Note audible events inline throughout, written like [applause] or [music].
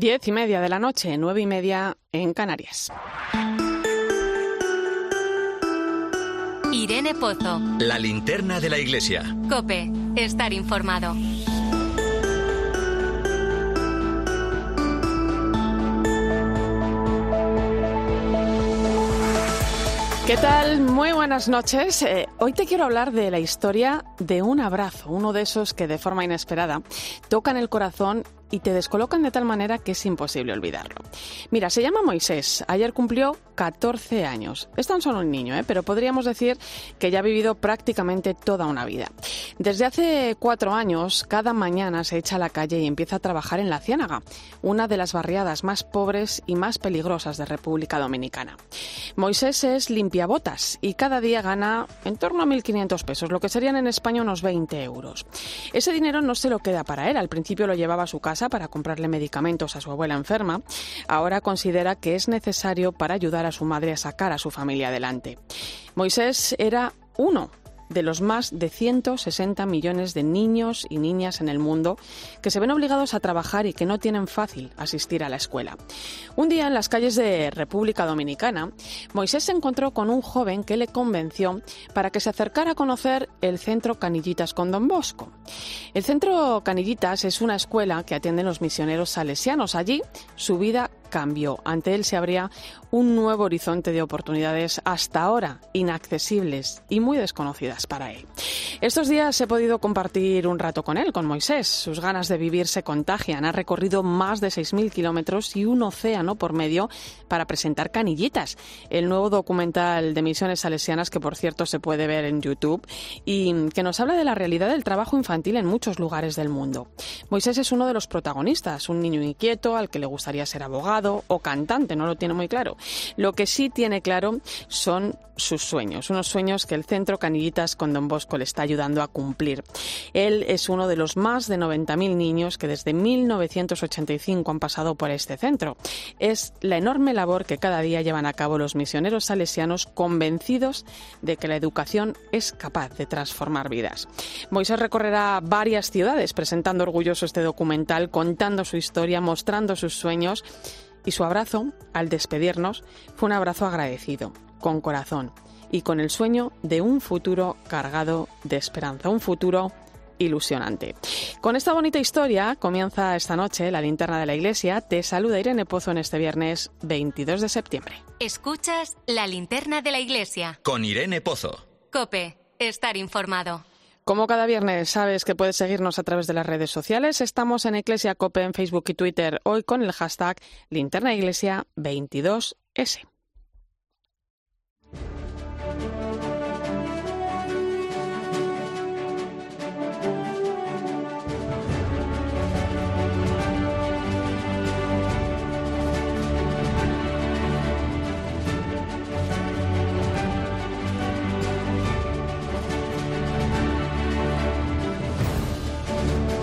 Diez y media de la noche, nueve y media en Canarias. Irene Pozo. La linterna de la iglesia. Cope, estar informado. ¿Qué tal? Muy buenas noches. Eh, hoy te quiero hablar de la historia de un abrazo, uno de esos que de forma inesperada tocan el corazón y te descolocan de tal manera que es imposible olvidarlo. Mira, se llama Moisés. Ayer cumplió 14 años. Es tan solo un niño, ¿eh? pero podríamos decir que ya ha vivido prácticamente toda una vida. Desde hace cuatro años, cada mañana se echa a la calle y empieza a trabajar en la Ciénaga, una de las barriadas más pobres y más peligrosas de República Dominicana. Moisés es limpiabotas y cada día gana en torno a 1.500 pesos, lo que serían en España unos 20 euros. Ese dinero no se lo queda para él. Al principio lo llevaba a su casa para comprarle medicamentos a su abuela enferma, ahora considera que es necesario para ayudar a su madre a sacar a su familia adelante. Moisés era uno de los más de 160 millones de niños y niñas en el mundo que se ven obligados a trabajar y que no tienen fácil asistir a la escuela. Un día en las calles de República Dominicana, Moisés se encontró con un joven que le convenció para que se acercara a conocer el Centro Canillitas con Don Bosco. El Centro Canillitas es una escuela que atienden los misioneros salesianos. Allí su vida cambió. Ante él se abría un nuevo horizonte de oportunidades hasta ahora inaccesibles y muy desconocidas para él. Estos días he podido compartir un rato con él, con Moisés. Sus ganas de vivir se contagian. Ha recorrido más de 6.000 kilómetros y un océano por medio para presentar Canillitas, el nuevo documental de misiones salesianas que, por cierto, se puede ver en YouTube y que nos habla de la realidad del trabajo infantil en muchos lugares del mundo. Moisés es uno de los protagonistas, un niño inquieto al que le gustaría ser abogado o cantante, no lo tiene muy claro. Lo que sí tiene claro son sus sueños, unos sueños que el Centro Canillitas con Don Bosco le está ayudando a cumplir. Él es uno de los más de 90.000 niños que desde 1985 han pasado por este centro. Es la enorme labor que cada día llevan a cabo los misioneros salesianos convencidos de que la educación es capaz de transformar vidas. Moisés recorrerá varias ciudades presentando orgulloso este documental, contando su historia, mostrando sus sueños y su abrazo, al despedirnos, fue un abrazo agradecido, con corazón y con el sueño de un futuro cargado de esperanza, un futuro ilusionante. Con esta bonita historia comienza esta noche la linterna de la iglesia. Te saluda Irene Pozo en este viernes 22 de septiembre. Escuchas la linterna de la iglesia. Con Irene Pozo. Cope, estar informado. Como cada viernes, sabes que puedes seguirnos a través de las redes sociales. Estamos en Iglesia Cope en Facebook y Twitter, hoy con el hashtag linternaiglesia22s.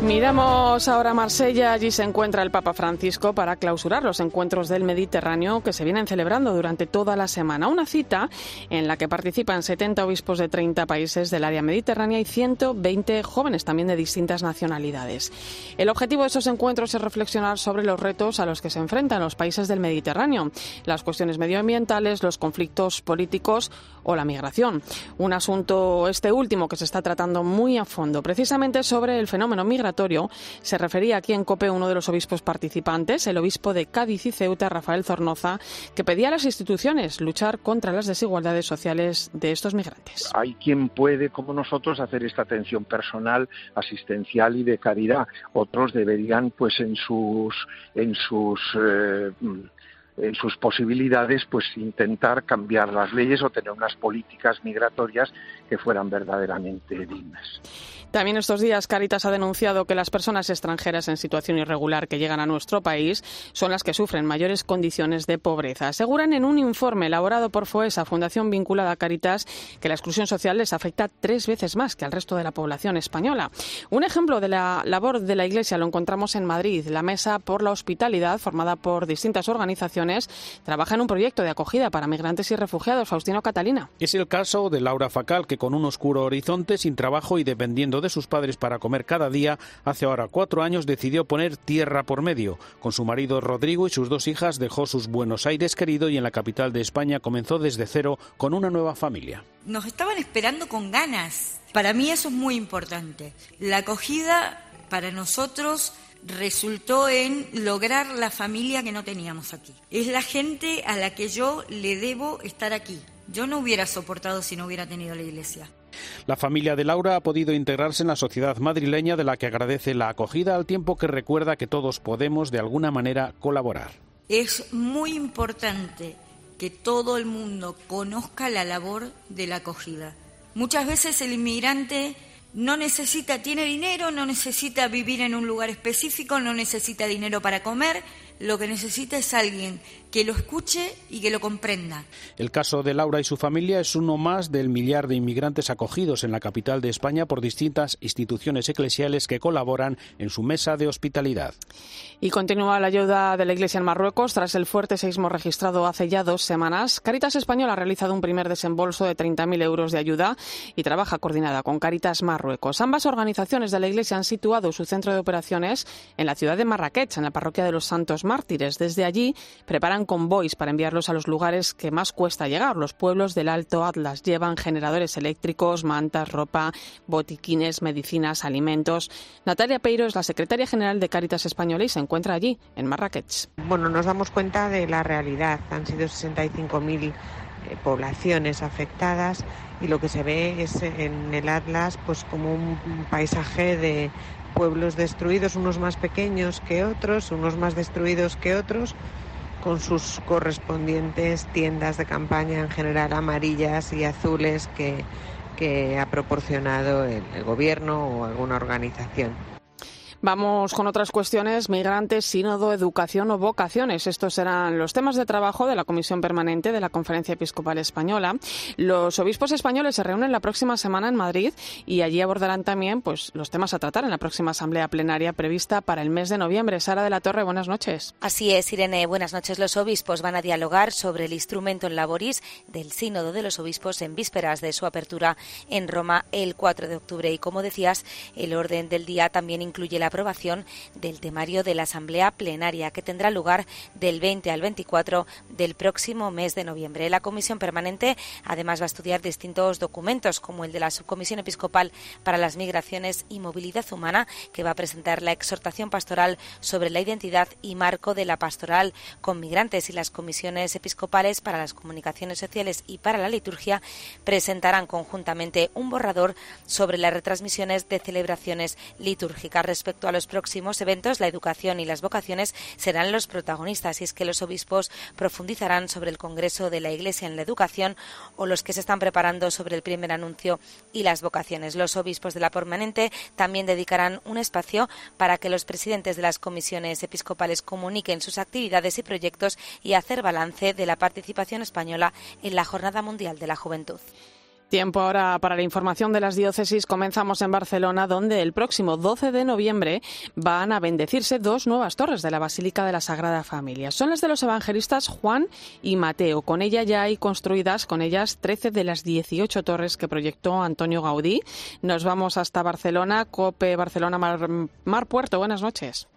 Miramos ahora a Marsella. Allí se encuentra el Papa Francisco para clausurar los encuentros del Mediterráneo que se vienen celebrando durante toda la semana. Una cita en la que participan 70 obispos de 30 países del área mediterránea y 120 jóvenes también de distintas nacionalidades. El objetivo de esos encuentros es reflexionar sobre los retos a los que se enfrentan los países del Mediterráneo, las cuestiones medioambientales, los conflictos políticos o la migración. Un asunto, este último, que se está tratando muy a fondo, precisamente sobre el fenómeno migratorio se refería aquí en COPE uno de los obispos participantes, el obispo de Cádiz y Ceuta, Rafael Zornoza, que pedía a las instituciones luchar contra las desigualdades sociales de estos migrantes. Hay quien puede, como nosotros, hacer esta atención personal, asistencial y de caridad. Otros deberían, pues, en sus, en sus eh, en sus posibilidades, pues intentar cambiar las leyes o tener unas políticas migratorias que fueran verdaderamente dignas. También estos días Caritas ha denunciado que las personas extranjeras en situación irregular que llegan a nuestro país son las que sufren mayores condiciones de pobreza. Aseguran en un informe elaborado por FOESA, Fundación vinculada a Caritas, que la exclusión social les afecta tres veces más que al resto de la población española. Un ejemplo de la labor de la Iglesia lo encontramos en Madrid, la Mesa por la Hospitalidad, formada por distintas organizaciones trabaja en un proyecto de acogida para migrantes y refugiados. Faustino Catalina. Es el caso de Laura Facal, que con un oscuro horizonte, sin trabajo y dependiendo de sus padres para comer cada día, hace ahora cuatro años decidió poner tierra por medio. Con su marido Rodrigo y sus dos hijas dejó sus Buenos Aires querido y en la capital de España comenzó desde cero con una nueva familia. Nos estaban esperando con ganas. Para mí eso es muy importante. La acogida para nosotros resultó en lograr la familia que no teníamos aquí. Es la gente a la que yo le debo estar aquí. Yo no hubiera soportado si no hubiera tenido la iglesia. La familia de Laura ha podido integrarse en la sociedad madrileña de la que agradece la acogida al tiempo que recuerda que todos podemos de alguna manera colaborar. Es muy importante que todo el mundo conozca la labor de la acogida. Muchas veces el inmigrante no necesita, tiene dinero, no necesita vivir en un lugar específico, no necesita dinero para comer, lo que necesita es alguien que lo escuche y que lo comprenda. El caso de Laura y su familia es uno más del millar de inmigrantes acogidos en la capital de España por distintas instituciones eclesiales que colaboran en su mesa de hospitalidad. Y continúa la ayuda de la Iglesia en Marruecos tras el fuerte seismo registrado hace ya dos semanas. Caritas Española ha realizado un primer desembolso de 30.000 euros de ayuda y trabaja coordinada con Caritas Marruecos. Ambas organizaciones de la Iglesia han situado su centro de operaciones en la ciudad de Marrakech, en la parroquia de los Santos Mártires. Desde allí preparan convoys para enviarlos a los lugares que más cuesta llegar. Los pueblos del Alto Atlas llevan generadores eléctricos, mantas, ropa, botiquines, medicinas, alimentos. Natalia Peiro es la secretaria general de Cáritas Española y se encuentra allí, en Marrakech. Bueno, nos damos cuenta de la realidad. Han sido 65.000 eh, poblaciones afectadas y lo que se ve es en el Atlas pues como un paisaje de pueblos destruidos, unos más pequeños que otros, unos más destruidos que otros, con sus correspondientes tiendas de campaña en general amarillas y azules que, que ha proporcionado el, el gobierno o alguna organización. Vamos con otras cuestiones, migrantes, sínodo, educación o vocaciones. Estos serán los temas de trabajo de la Comisión Permanente de la Conferencia Episcopal Española. Los obispos españoles se reúnen la próxima semana en Madrid y allí abordarán también pues, los temas a tratar en la próxima asamblea plenaria prevista para el mes de noviembre. Sara de la Torre, buenas noches. Así es, Irene, buenas noches. Los obispos van a dialogar sobre el instrumento en laboris del sínodo de los obispos en vísperas de su apertura en Roma el 4 de octubre. Y como decías, el orden del día también incluye la aprobación del temario de la Asamblea Plenaria que tendrá lugar del 20 al 24 del próximo mes de noviembre. La Comisión Permanente además va a estudiar distintos documentos como el de la Subcomisión Episcopal para las Migraciones y Movilidad Humana que va a presentar la exhortación pastoral sobre la identidad y marco de la pastoral con migrantes y las comisiones episcopales para las comunicaciones sociales y para la liturgia presentarán conjuntamente un borrador sobre las retransmisiones de celebraciones litúrgicas respecto a los próximos eventos, la educación y las vocaciones serán los protagonistas y es que los obispos profundizarán sobre el Congreso de la Iglesia en la educación o los que se están preparando sobre el primer anuncio y las vocaciones. Los obispos de la permanente también dedicarán un espacio para que los presidentes de las comisiones episcopales comuniquen sus actividades y proyectos y hacer balance de la participación española en la Jornada Mundial de la Juventud. Tiempo ahora para la información de las diócesis. Comenzamos en Barcelona, donde el próximo 12 de noviembre van a bendecirse dos nuevas torres de la Basílica de la Sagrada Familia. Son las de los evangelistas Juan y Mateo. Con ella ya hay construidas, con ellas, 13 de las 18 torres que proyectó Antonio Gaudí. Nos vamos hasta Barcelona, Cope Barcelona Mar, Mar Puerto. Buenas noches.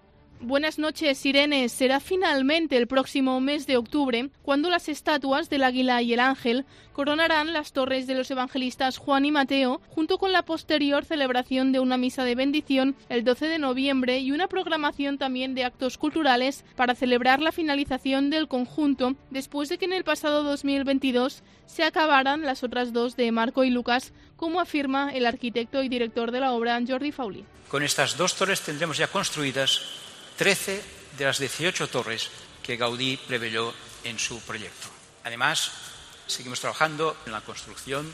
Buenas noches, Irene. Será finalmente el próximo mes de octubre cuando las estatuas del águila y el ángel coronarán las torres de los evangelistas Juan y Mateo, junto con la posterior celebración de una misa de bendición el 12 de noviembre y una programación también de actos culturales para celebrar la finalización del conjunto después de que en el pasado 2022 se acabaran las otras dos de Marco y Lucas, como afirma el arquitecto y director de la obra Jordi Fauli. Con estas dos torres tendremos ya construidas 13 de las 18 torres que Gaudí preveyó en su proyecto. Además, seguimos trabajando en la construcción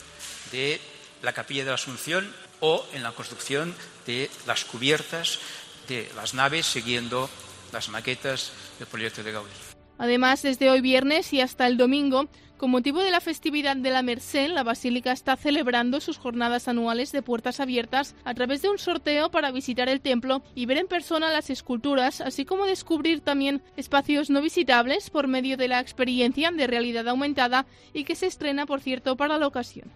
de la capilla de la Asunción o en la construcción de las cubiertas de las naves siguiendo las maquetas del proyecto de Gaudí. Además, desde hoy viernes y hasta el domingo Con motivo de la festividad de la Merced, la Basílica está celebrando sus jornadas anuales de puertas abiertas a través de un sorteo para visitar el templo y ver en persona las esculturas, así como descubrir también espacios no visitables por medio de la experiencia de realidad aumentada y que se estrena, por cierto, para la ocasión.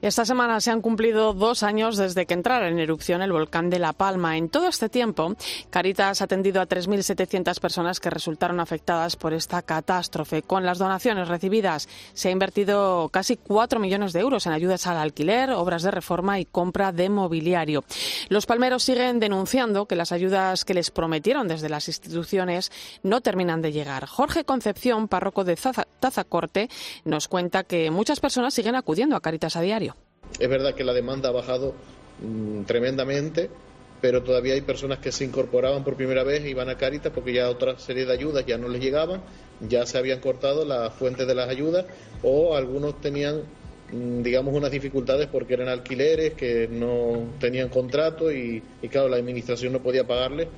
Esta semana se han cumplido dos años desde que entrara en erupción el volcán de La Palma. En todo este tiempo, Caritas ha atendido a 3.700 personas que resultaron afectadas por esta catástrofe. Con las donaciones recibidas, se ha invertido casi 4 millones de euros en ayudas al alquiler, obras de reforma y compra de mobiliario. Los palmeros siguen denunciando que las ayudas que les prometieron desde las instituciones no terminan de llegar. Jorge Concepción, párroco de Tazacorte, nos cuenta que muchas personas siguen acudiendo a Caritas a diario. Es verdad que la demanda ha bajado mm, tremendamente, pero todavía hay personas que se incorporaban por primera vez y iban a Caritas porque ya otra serie de ayudas ya no les llegaban, ya se habían cortado las fuentes de las ayudas o algunos tenían mm, digamos unas dificultades porque eran alquileres que no tenían contrato y, y claro la administración no podía pagarles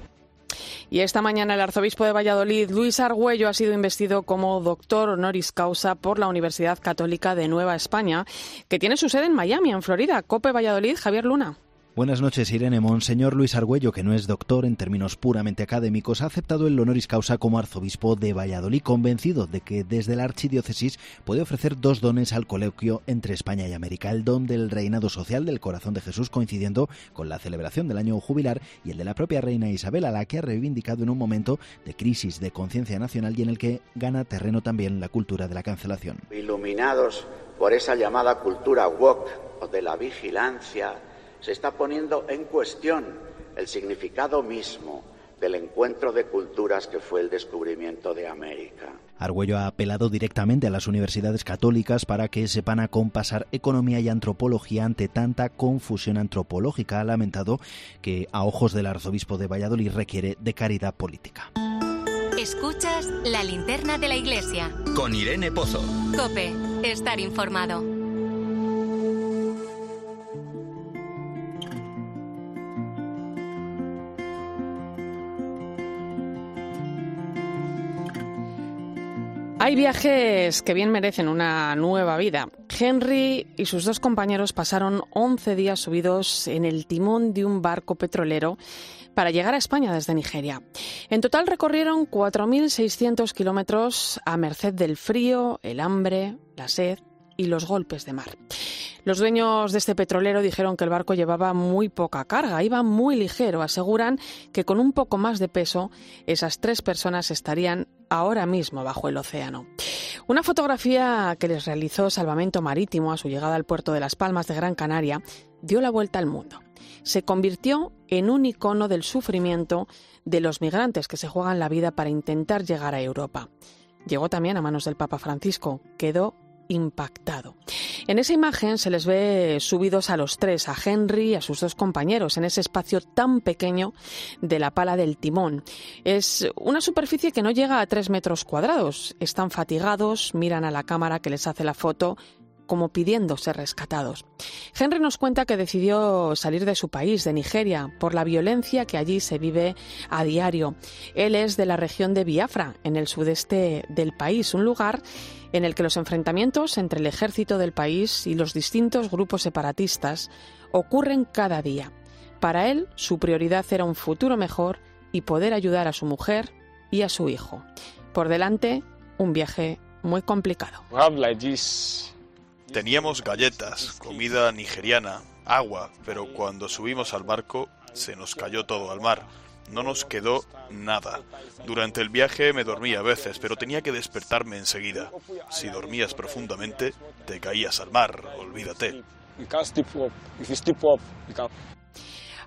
y esta mañana el arzobispo de Valladolid, Luis Argüello, ha sido investido como doctor honoris causa por la Universidad Católica de Nueva España, que tiene su sede en Miami, en Florida. Cope Valladolid, Javier Luna. Buenas noches, Irene. Monseñor Luis Argüello, que no es doctor en términos puramente académicos, ha aceptado el honoris causa como arzobispo de Valladolid, convencido de que desde la archidiócesis puede ofrecer dos dones al coloquio entre España y América: el don del reinado social del corazón de Jesús, coincidiendo con la celebración del año jubilar, y el de la propia reina Isabel, a la que ha reivindicado en un momento de crisis de conciencia nacional y en el que gana terreno también la cultura de la cancelación. Iluminados por esa llamada cultura woke o de la vigilancia se está poniendo en cuestión el significado mismo del encuentro de culturas que fue el descubrimiento de América. Argüello ha apelado directamente a las universidades católicas para que sepan acompasar economía y antropología ante tanta confusión antropológica. Ha lamentado que, a ojos del arzobispo de Valladolid, requiere de caridad política. Escuchas la linterna de la iglesia. Con Irene Pozo. Cope, estar informado. Hay viajes que bien merecen una nueva vida. Henry y sus dos compañeros pasaron 11 días subidos en el timón de un barco petrolero para llegar a España desde Nigeria. En total recorrieron 4.600 kilómetros a merced del frío, el hambre, la sed y los golpes de mar. Los dueños de este petrolero dijeron que el barco llevaba muy poca carga, iba muy ligero. Aseguran que con un poco más de peso, esas tres personas estarían ahora mismo bajo el océano. Una fotografía que les realizó Salvamento Marítimo a su llegada al puerto de Las Palmas de Gran Canaria dio la vuelta al mundo. Se convirtió en un icono del sufrimiento de los migrantes que se juegan la vida para intentar llegar a Europa. Llegó también a manos del Papa Francisco, quedó impactado. En esa imagen se les ve subidos a los tres, a Henry y a sus dos compañeros, en ese espacio tan pequeño de la pala del timón. Es una superficie que no llega a tres metros cuadrados. Están fatigados, miran a la cámara que les hace la foto como pidiendo ser rescatados. Henry nos cuenta que decidió salir de su país, de Nigeria, por la violencia que allí se vive a diario. Él es de la región de Biafra, en el sudeste del país, un lugar en el que los enfrentamientos entre el ejército del país y los distintos grupos separatistas ocurren cada día. Para él, su prioridad era un futuro mejor y poder ayudar a su mujer y a su hijo. Por delante, un viaje muy complicado. Teníamos galletas, comida nigeriana, agua, pero cuando subimos al barco se nos cayó todo al mar no nos quedó nada. Durante el viaje me dormí a veces, pero tenía que despertarme enseguida. Si dormías profundamente, te caías al mar, olvídate.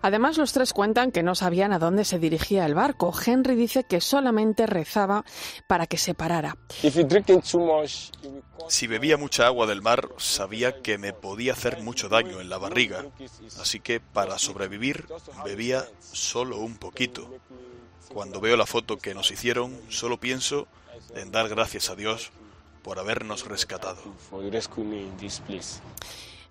Además, los tres cuentan que no sabían a dónde se dirigía el barco. Henry dice que solamente rezaba para que se parara. Si bebía mucha agua del mar, sabía que me podía hacer mucho daño en la barriga. Así que para sobrevivir bebía solo un poquito. Cuando veo la foto que nos hicieron, solo pienso en dar gracias a Dios por habernos rescatado.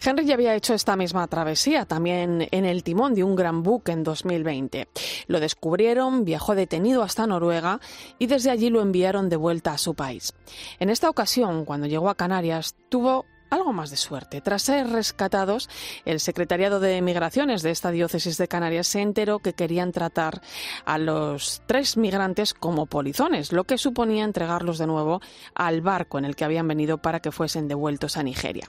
Henry ya había hecho esta misma travesía, también en el timón de un gran buque en 2020. Lo descubrieron, viajó detenido hasta Noruega y desde allí lo enviaron de vuelta a su país. En esta ocasión, cuando llegó a Canarias, tuvo algo más de suerte. Tras ser rescatados, el Secretariado de Migraciones de esta diócesis de Canarias se enteró que querían tratar a los tres migrantes como polizones, lo que suponía entregarlos de nuevo al barco en el que habían venido para que fuesen devueltos a Nigeria.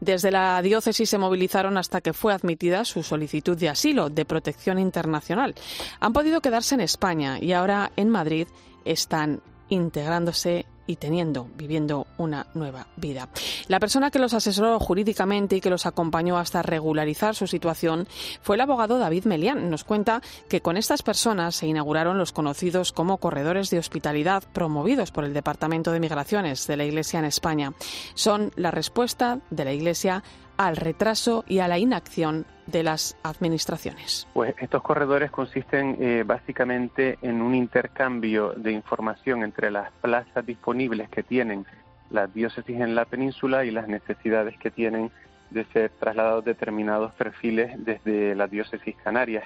Desde la diócesis se movilizaron hasta que fue admitida su solicitud de asilo, de protección internacional. Han podido quedarse en España y ahora en Madrid están integrándose y teniendo, viviendo una nueva vida. La persona que los asesoró jurídicamente y que los acompañó hasta regularizar su situación fue el abogado David Melián. Nos cuenta que con estas personas se inauguraron los conocidos como corredores de hospitalidad promovidos por el Departamento de Migraciones de la Iglesia en España. Son la respuesta de la Iglesia al retraso y a la inacción de las administraciones? Pues estos corredores consisten eh, básicamente en un intercambio de información entre las plazas disponibles que tienen las diócesis en la península y las necesidades que tienen de ser trasladados determinados perfiles desde las diócesis canarias.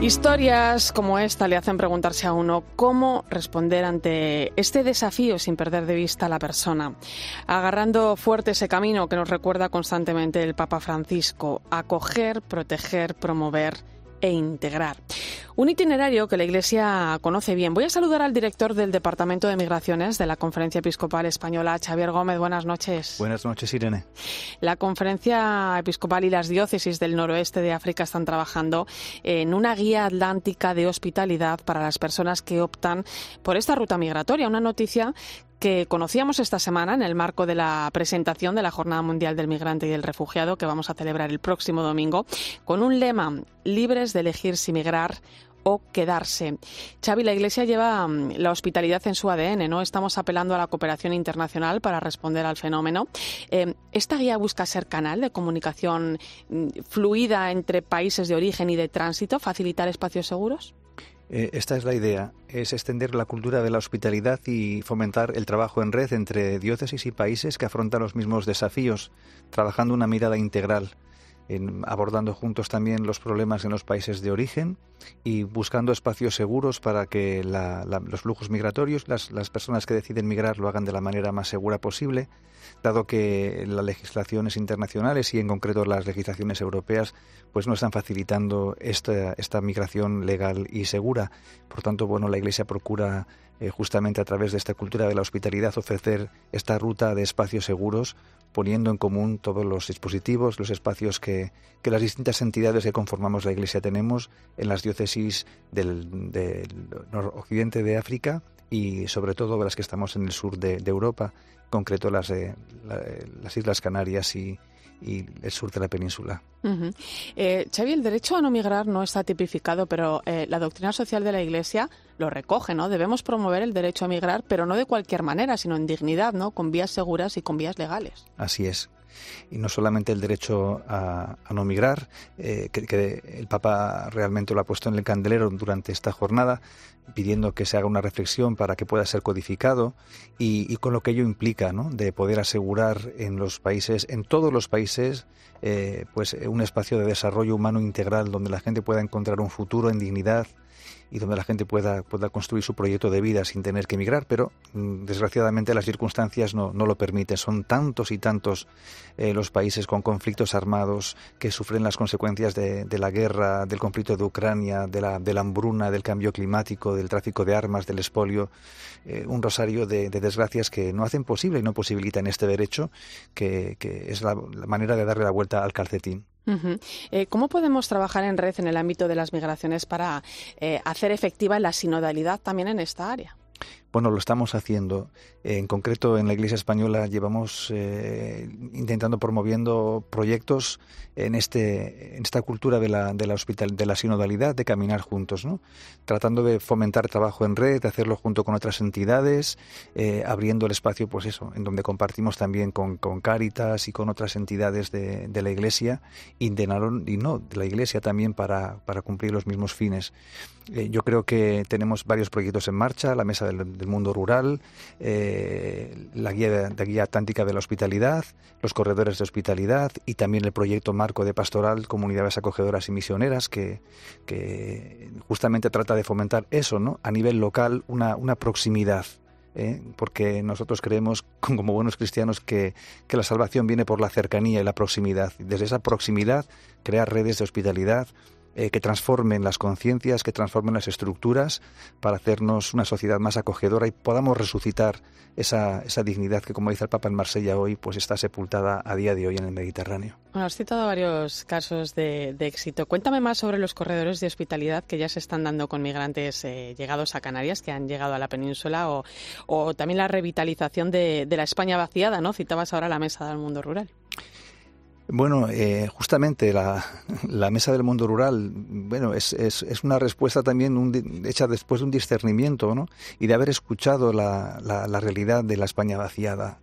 Historias como esta le hacen preguntarse a uno cómo responder ante este desafío sin perder de vista a la persona, agarrando fuerte ese camino que nos recuerda constantemente el Papa Francisco, acoger, proteger, promover e integrar. Un itinerario que la Iglesia conoce bien. Voy a saludar al director del Departamento de Migraciones de la Conferencia Episcopal Española, Xavier Gómez. Buenas noches. Buenas noches, Irene. La Conferencia Episcopal y las diócesis del noroeste de África están trabajando en una guía atlántica de hospitalidad para las personas que optan por esta ruta migratoria. Una noticia que conocíamos esta semana en el marco de la presentación de la Jornada Mundial del Migrante y el Refugiado que vamos a celebrar el próximo domingo con un lema libres de elegir si migrar o quedarse. Xavi, la Iglesia lleva mm, la hospitalidad en su ADN, ¿no? Estamos apelando a la cooperación internacional para responder al fenómeno. Eh, ¿Esta guía busca ser canal de comunicación mm, fluida entre países de origen y de tránsito, facilitar espacios seguros? Eh, esta es la idea, es extender la cultura de la hospitalidad y fomentar el trabajo en red entre diócesis y países que afrontan los mismos desafíos, trabajando una mirada integral abordando juntos también los problemas en los países de origen y buscando espacios seguros para que los flujos migratorios, las, las, personas que deciden migrar lo hagan de la manera más segura posible, dado que las legislaciones internacionales y en concreto las legislaciones europeas pues no están facilitando esta, esta migración legal y segura. Por tanto, bueno, la Iglesia procura eh, justamente a través de esta cultura de la hospitalidad ofrecer esta ruta de espacios seguros poniendo en común todos los dispositivos, los espacios que, las distintas entidades que conformamos la Iglesia tenemos en las diócesis del, del de África y sobre todo las que estamos en el sur de, Europa, en concreto las, de, las Islas Canarias y, y el sur de la península. Eh, Xavi, el derecho a no migrar no está tipificado, pero eh, la doctrina social de la Iglesia lo recoge, ¿no? Debemos promover el derecho a migrar, pero no de cualquier manera, sino en dignidad, ¿no? Con vías seguras y con vías legales. Así es y no solamente el derecho a, no migrar, eh, que, el Papa realmente lo ha puesto en el candelero durante esta jornada, pidiendo que se haga una reflexión para que pueda ser codificado y, con lo que ello implica, ¿no? de poder asegurar en los países, en todos los países, eh, pues un espacio de desarrollo humano integral donde la gente pueda encontrar un futuro en dignidad, y donde la gente pueda, pueda construir su proyecto de vida sin tener que emigrar, pero mm, desgraciadamente las circunstancias no, no lo permiten. Son tantos y tantos eh, los países con conflictos armados que sufren las consecuencias de, la guerra, del conflicto de Ucrania, de la, la, hambruna, del cambio climático, del tráfico de armas, del expolio, eh, un rosario de, desgracias que no hacen posible y no posibilitan este derecho, que, es la manera de darle la vuelta al calcetín. Eh, ¿Cómo podemos trabajar en red en el ámbito de las migraciones para eh, hacer efectiva la sinodalidad también en esta área? Bueno, lo estamos haciendo. En concreto, en la Iglesia Española llevamos eh, intentando promoviendo proyectos en este en esta cultura de la de la hospital de la sinodalidad, de caminar juntos, ¿no? Tratando de fomentar trabajo en red, de hacerlo junto con otras entidades, eh, abriendo el espacio, pues eso, en donde compartimos también con, con Cáritas y con otras entidades de, de la Iglesia y y no de la Iglesia también para, para cumplir los mismos fines. Eh, yo creo que tenemos varios proyectos en marcha, la Mesa del, Mundo Rural, la, guía, de Guía Atlántica de la Hospitalidad, los corredores de hospitalidad y también el proyecto Marco de Pastoral, Comunidades Acogedoras y Misioneras, que, justamente trata de fomentar eso, ¿no? A nivel local, una, una proximidad. ¿eh? porque nosotros creemos, [laughs] como buenos cristianos, que, que la salvación viene por la cercanía y la proximidad. Desde esa proximidad, crear redes de hospitalidad, eh, que transformen las conciencias, que transformen las estructuras para hacernos una sociedad más acogedora y podamos resucitar esa, esa dignidad que, como dice el Papa en Marsella hoy, pues está sepultada a día de hoy en el Mediterráneo. Bueno, has citado varios casos de, éxito. Cuéntame más sobre los corredores de hospitalidad que ya se están dando con migrantes eh, llegados a Canarias, que han llegado a la península, o, o también la revitalización de, de la España vaciada, ¿no? Citabas ahora la mesa del mundo rural. Bueno, eh, justamente la, Mesa del Mundo Rural, bueno, es, es, es una respuesta también un, hecha después de un discernimiento, ¿no? Y de haber escuchado la, la, la realidad de la España vaciada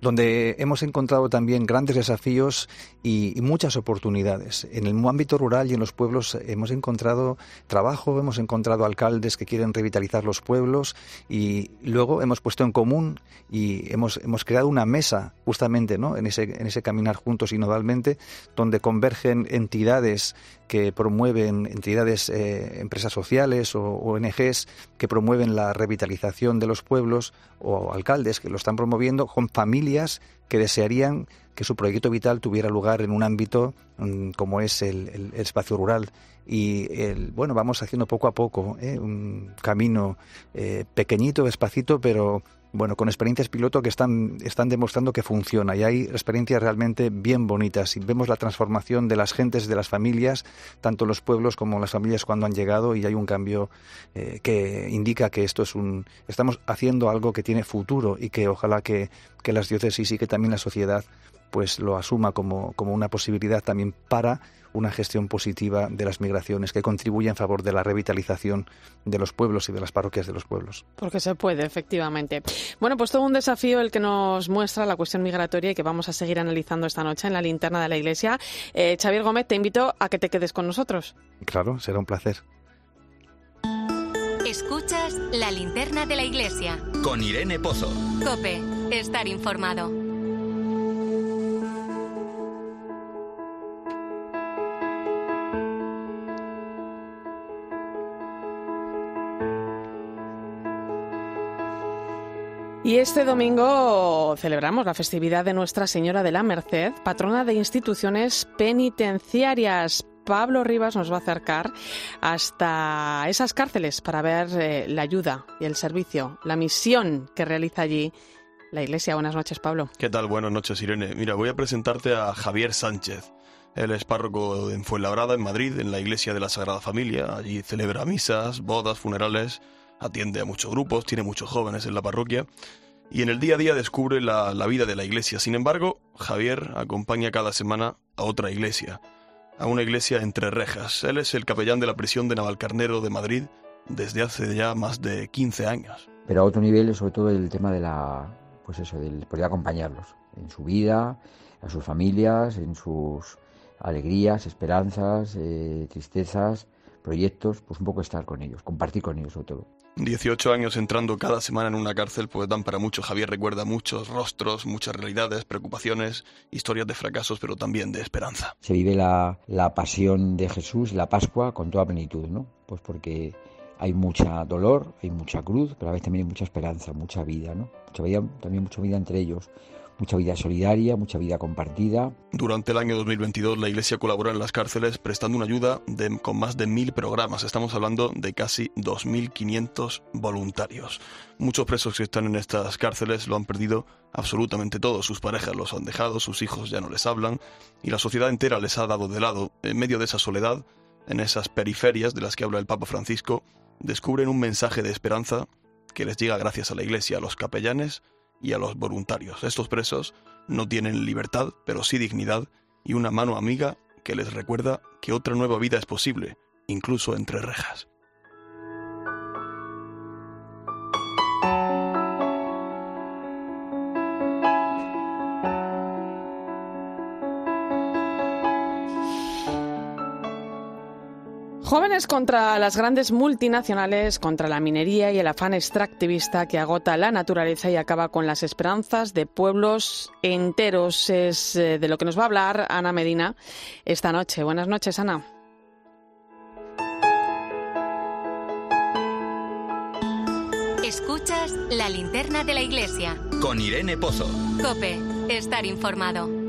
donde hemos encontrado también grandes desafíos y, muchas oportunidades. En el ámbito rural y en los pueblos hemos encontrado trabajo, hemos encontrado alcaldes que quieren revitalizar los pueblos y luego hemos puesto en común y hemos, hemos creado una mesa justamente ¿no? en, ese, en ese caminar juntos y nodalmente donde convergen entidades que promueven entidades, eh, empresas sociales o ONGs que promueven la revitalización de los pueblos o alcaldes que lo están promoviendo con familias que desearían que su proyecto vital tuviera lugar en un ámbito mm, como es el, espacio rural. Y el, bueno, vamos haciendo poco a poco ¿eh? un camino eh, pequeñito, despacito, pero bueno, con experiencias piloto que están, están demostrando que funciona. Y hay experiencias realmente bien bonitas. Y vemos la transformación de las gentes, de las familias, tanto los pueblos como las familias cuando han llegado. Y hay un cambio eh, que indica que esto es un, estamos haciendo algo que tiene futuro y que ojalá que, que las diócesis y que también la sociedad pues lo asuma como, como una posibilidad también para una gestión positiva de las migraciones que contribuye en favor de la revitalización de los pueblos y de las parroquias de los pueblos. Porque se puede, efectivamente. Bueno, pues todo un desafío el que nos muestra la cuestión migratoria y que vamos a seguir analizando esta noche en la linterna de la Iglesia. Eh, Xavier Gómez, te invito a que te quedes con nosotros. Claro, será un placer. Escuchas la linterna de la Iglesia. Con Irene Pozo. Cope, estar informado. Y este domingo celebramos la festividad de Nuestra Señora de la Merced, patrona de instituciones penitenciarias. Pablo Rivas nos va a acercar hasta esas cárceles para ver eh, la ayuda y el servicio, la misión que realiza allí la Iglesia. Buenas noches, Pablo. ¿Qué tal? Buenas noches, Irene. Mira, voy a presentarte a Javier Sánchez. Él es párroco en Fuenlabrada, en Madrid, en la Iglesia de la Sagrada Familia. Allí celebra misas, bodas, funerales, atiende a muchos grupos, tiene muchos jóvenes en la parroquia y en el día a día descubre la, vida de la iglesia. Sin embargo, Javier acompaña cada semana a otra iglesia, a una iglesia entre rejas. Él es el capellán de la prisión de Navalcarnero de Madrid desde hace ya más de 15 años. Pero a otro nivel, sobre todo el tema de la, pues eso, poder acompañarlos en su vida, a sus familias, en sus alegrías, esperanzas, eh, tristezas, proyectos, pues un poco estar con ellos, compartir con ellos sobre todo. 18 años entrando cada semana en una cárcel pues dan para mucho. Javier recuerda muchos rostros, muchas realidades, preocupaciones, historias de fracasos, pero también de esperanza. Se vive la, la pasión de Jesús, la Pascua, con toda plenitud, ¿no? Pues porque hay mucha dolor, hay mucha cruz, pero a veces también hay mucha esperanza, mucha vida, ¿no? Mucha vida, también mucha vida entre ellos mucha vida solidaria, mucha vida compartida. Durante el año 2022 la Iglesia colaboró en las cárceles prestando una ayuda con más de mil programas. Estamos hablando de casi 2.500 voluntarios. Muchos presos que están en estas cárceles lo han perdido absolutamente todo. Sus parejas los han dejado, sus hijos ya no les hablan y la sociedad entera les ha dado de lado. En medio de esa soledad, en esas periferias de las que habla el Papa Francisco, descubren un mensaje de esperanza que les llega gracias a la Iglesia, a los capellanes y a los voluntarios. Estos presos no tienen libertad, pero sí dignidad y una mano amiga que les recuerda que otra nueva vida es posible, incluso entre rejas. Jóvenes contra las grandes multinacionales, contra la minería y el afán extractivista que agota la naturaleza y acaba con las esperanzas de pueblos enteros. Es eh, de lo que nos va a hablar Ana Medina esta noche. Buenas noches, Ana. Escuchas la linterna de la iglesia. Con Irene Pozo. Cope, estar informado.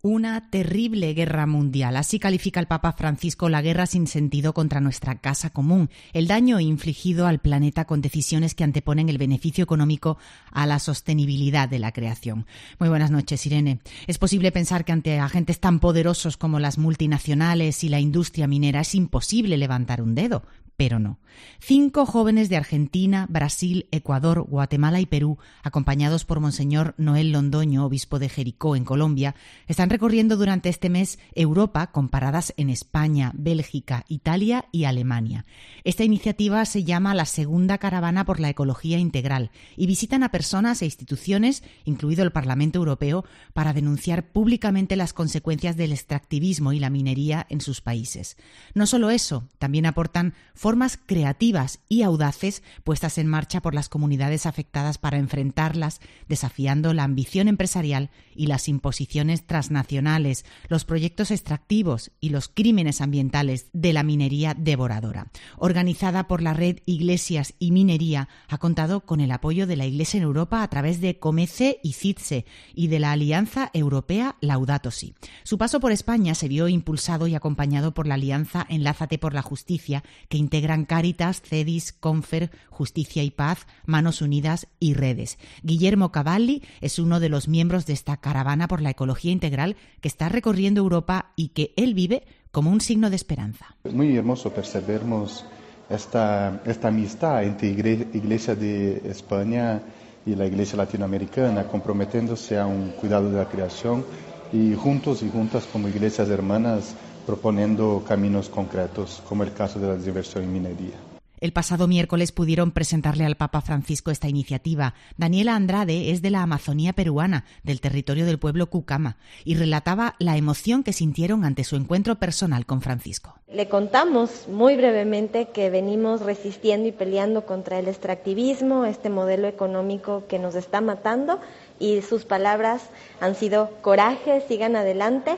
Una terrible guerra mundial. Así califica el Papa Francisco la guerra sin sentido contra nuestra casa común, el daño infligido al planeta con decisiones que anteponen el beneficio económico a la sostenibilidad de la creación. Muy buenas noches, Irene. Es posible pensar que ante agentes tan poderosos como las multinacionales y la industria minera es imposible levantar un dedo, pero no. Cinco jóvenes de Argentina, Brasil, Ecuador, Guatemala y Perú, acompañados por Monseñor Noel Londoño, obispo de Jericó, en Colombia, están recorriendo durante este mes Europa con paradas en España, Bélgica, Italia y Alemania. Esta iniciativa se llama la Segunda Caravana por la Ecología Integral y visitan a personas e instituciones, incluido el Parlamento Europeo, para denunciar públicamente las consecuencias del extractivismo y la minería en sus países. No solo eso, también aportan formas creativas y audaces puestas en marcha por las comunidades afectadas para enfrentarlas, desafiando la ambición empresarial y las imposiciones transnacionales, los proyectos extractivos y los crímenes ambientales de la minería devoradora. Organizada por la red Iglesias y Minería, ha contado con el apoyo de la Iglesia en Europa a través de Comece y CITSE y de la Alianza Europea Laudato Si. Su paso por España se vio impulsado y acompañado por la Alianza Enlázate por la Justicia, que integran Cáritas, CEDIS, Confer, Justicia y Paz, Manos Unidas y Redes. Guillermo Cavalli es uno de los miembros de esta caravana por la ecología integral que está recorriendo Europa y que él vive como un signo de esperanza. Muy hermoso percibirnos esta, esta amistad entre Iglesia de España y la Iglesia Latinoamericana, comprometiéndose a un cuidado de la creación y juntos y juntas como iglesias hermanas proponiendo caminos concretos, como el caso de la diversión en minería. El pasado miércoles pudieron presentarle al Papa Francisco esta iniciativa. Daniela Andrade es de la Amazonía peruana, del territorio del pueblo Cucama, y relataba la emoción que sintieron ante su encuentro personal con Francisco. Le contamos muy brevemente que venimos resistiendo y peleando contra el extractivismo, este modelo económico que nos está matando, y sus palabras han sido coraje, sigan adelante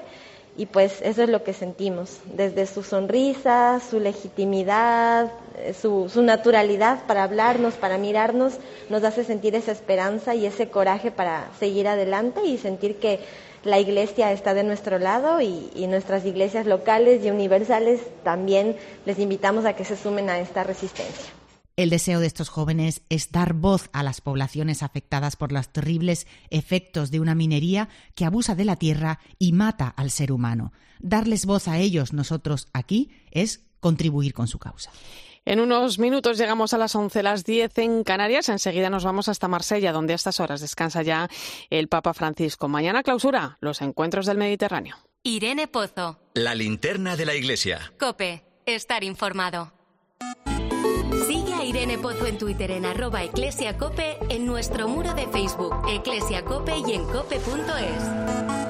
y pues eso es lo que sentimos, desde su sonrisa, su legitimidad, eh, su, su, naturalidad para hablarnos, para mirarnos, nos hace sentir esa esperanza y ese coraje para seguir adelante y sentir que la iglesia está de nuestro lado y, y nuestras iglesias locales y universales también les invitamos a que se sumen a esta resistencia. El deseo de estos jóvenes es dar voz a las poblaciones afectadas por los terribles efectos de una minería que abusa de la tierra y mata al ser humano. Darles voz a ellos, nosotros aquí, es contribuir con su causa. En unos minutos llegamos a las 11, las 10 en Canarias. Enseguida nos vamos hasta Marsella, donde a estas horas descansa ya el Papa Francisco. Mañana clausura los encuentros del Mediterráneo. Irene Pozo. La linterna de la iglesia. Cope. Estar informado. Irene Pozo en Twitter en arroba eclesiacope, en nuestro muro de Facebook, eclesiacope y en cope.es.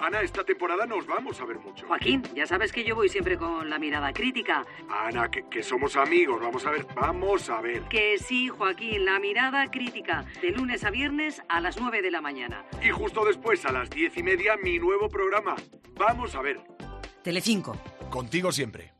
Ana, esta temporada nos vamos a ver mucho. Joaquín, ya sabes que yo voy siempre con la mirada crítica. Ana, que, que, somos amigos, vamos a ver, vamos a ver. Que sí, Joaquín, la mirada crítica, de lunes a viernes a las 9 de la mañana. Y justo después, a las diez y media, mi nuevo programa. Vamos a ver. Telecinco. Contigo siempre.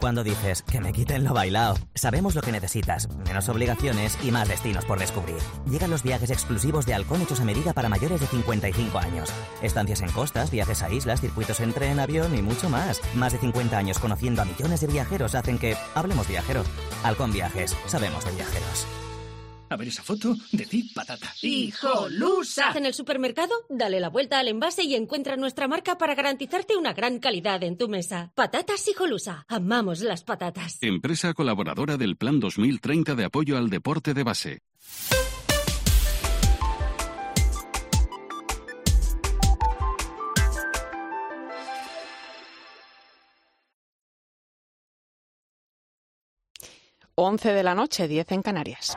Cuando dices que me quiten lo bailado, sabemos lo que necesitas, menos obligaciones y más destinos por descubrir. Llegan los viajes exclusivos de Halcón hechos a medida para mayores de 55 años. Estancias en costas, viajes a islas, circuitos en tren, avión y mucho más. Más de 50 años conociendo a millones de viajeros hacen que hablemos viajero. Halcón Viajes, sabemos de viajeros. A ver esa foto, decid patata. ¡Hijolusa! En el supermercado, dale la vuelta al envase y encuentra nuestra marca para garantizarte una gran calidad en tu mesa. Patatas Hijolusa. Amamos las patatas. Empresa colaboradora del Plan 2030 de apoyo al deporte de base. Once de la noche, 10 en Canarias.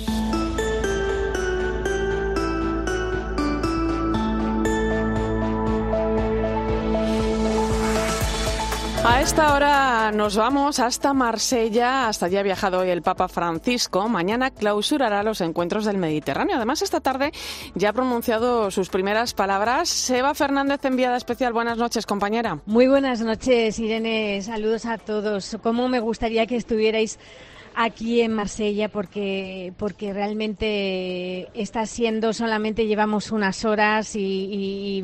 A esta hora nos vamos hasta Marsella. Hasta allí ha viajado hoy el Papa Francisco. Mañana clausurará los encuentros del Mediterráneo. Además, esta tarde ya ha pronunciado sus primeras palabras. Seba Fernández, enviada especial. Buenas noches, compañera. Muy buenas noches, Irene. Saludos a todos. ¿Cómo me gustaría que estuvierais aquí en Marsella porque, porque realmente está siendo, solamente llevamos unas horas y,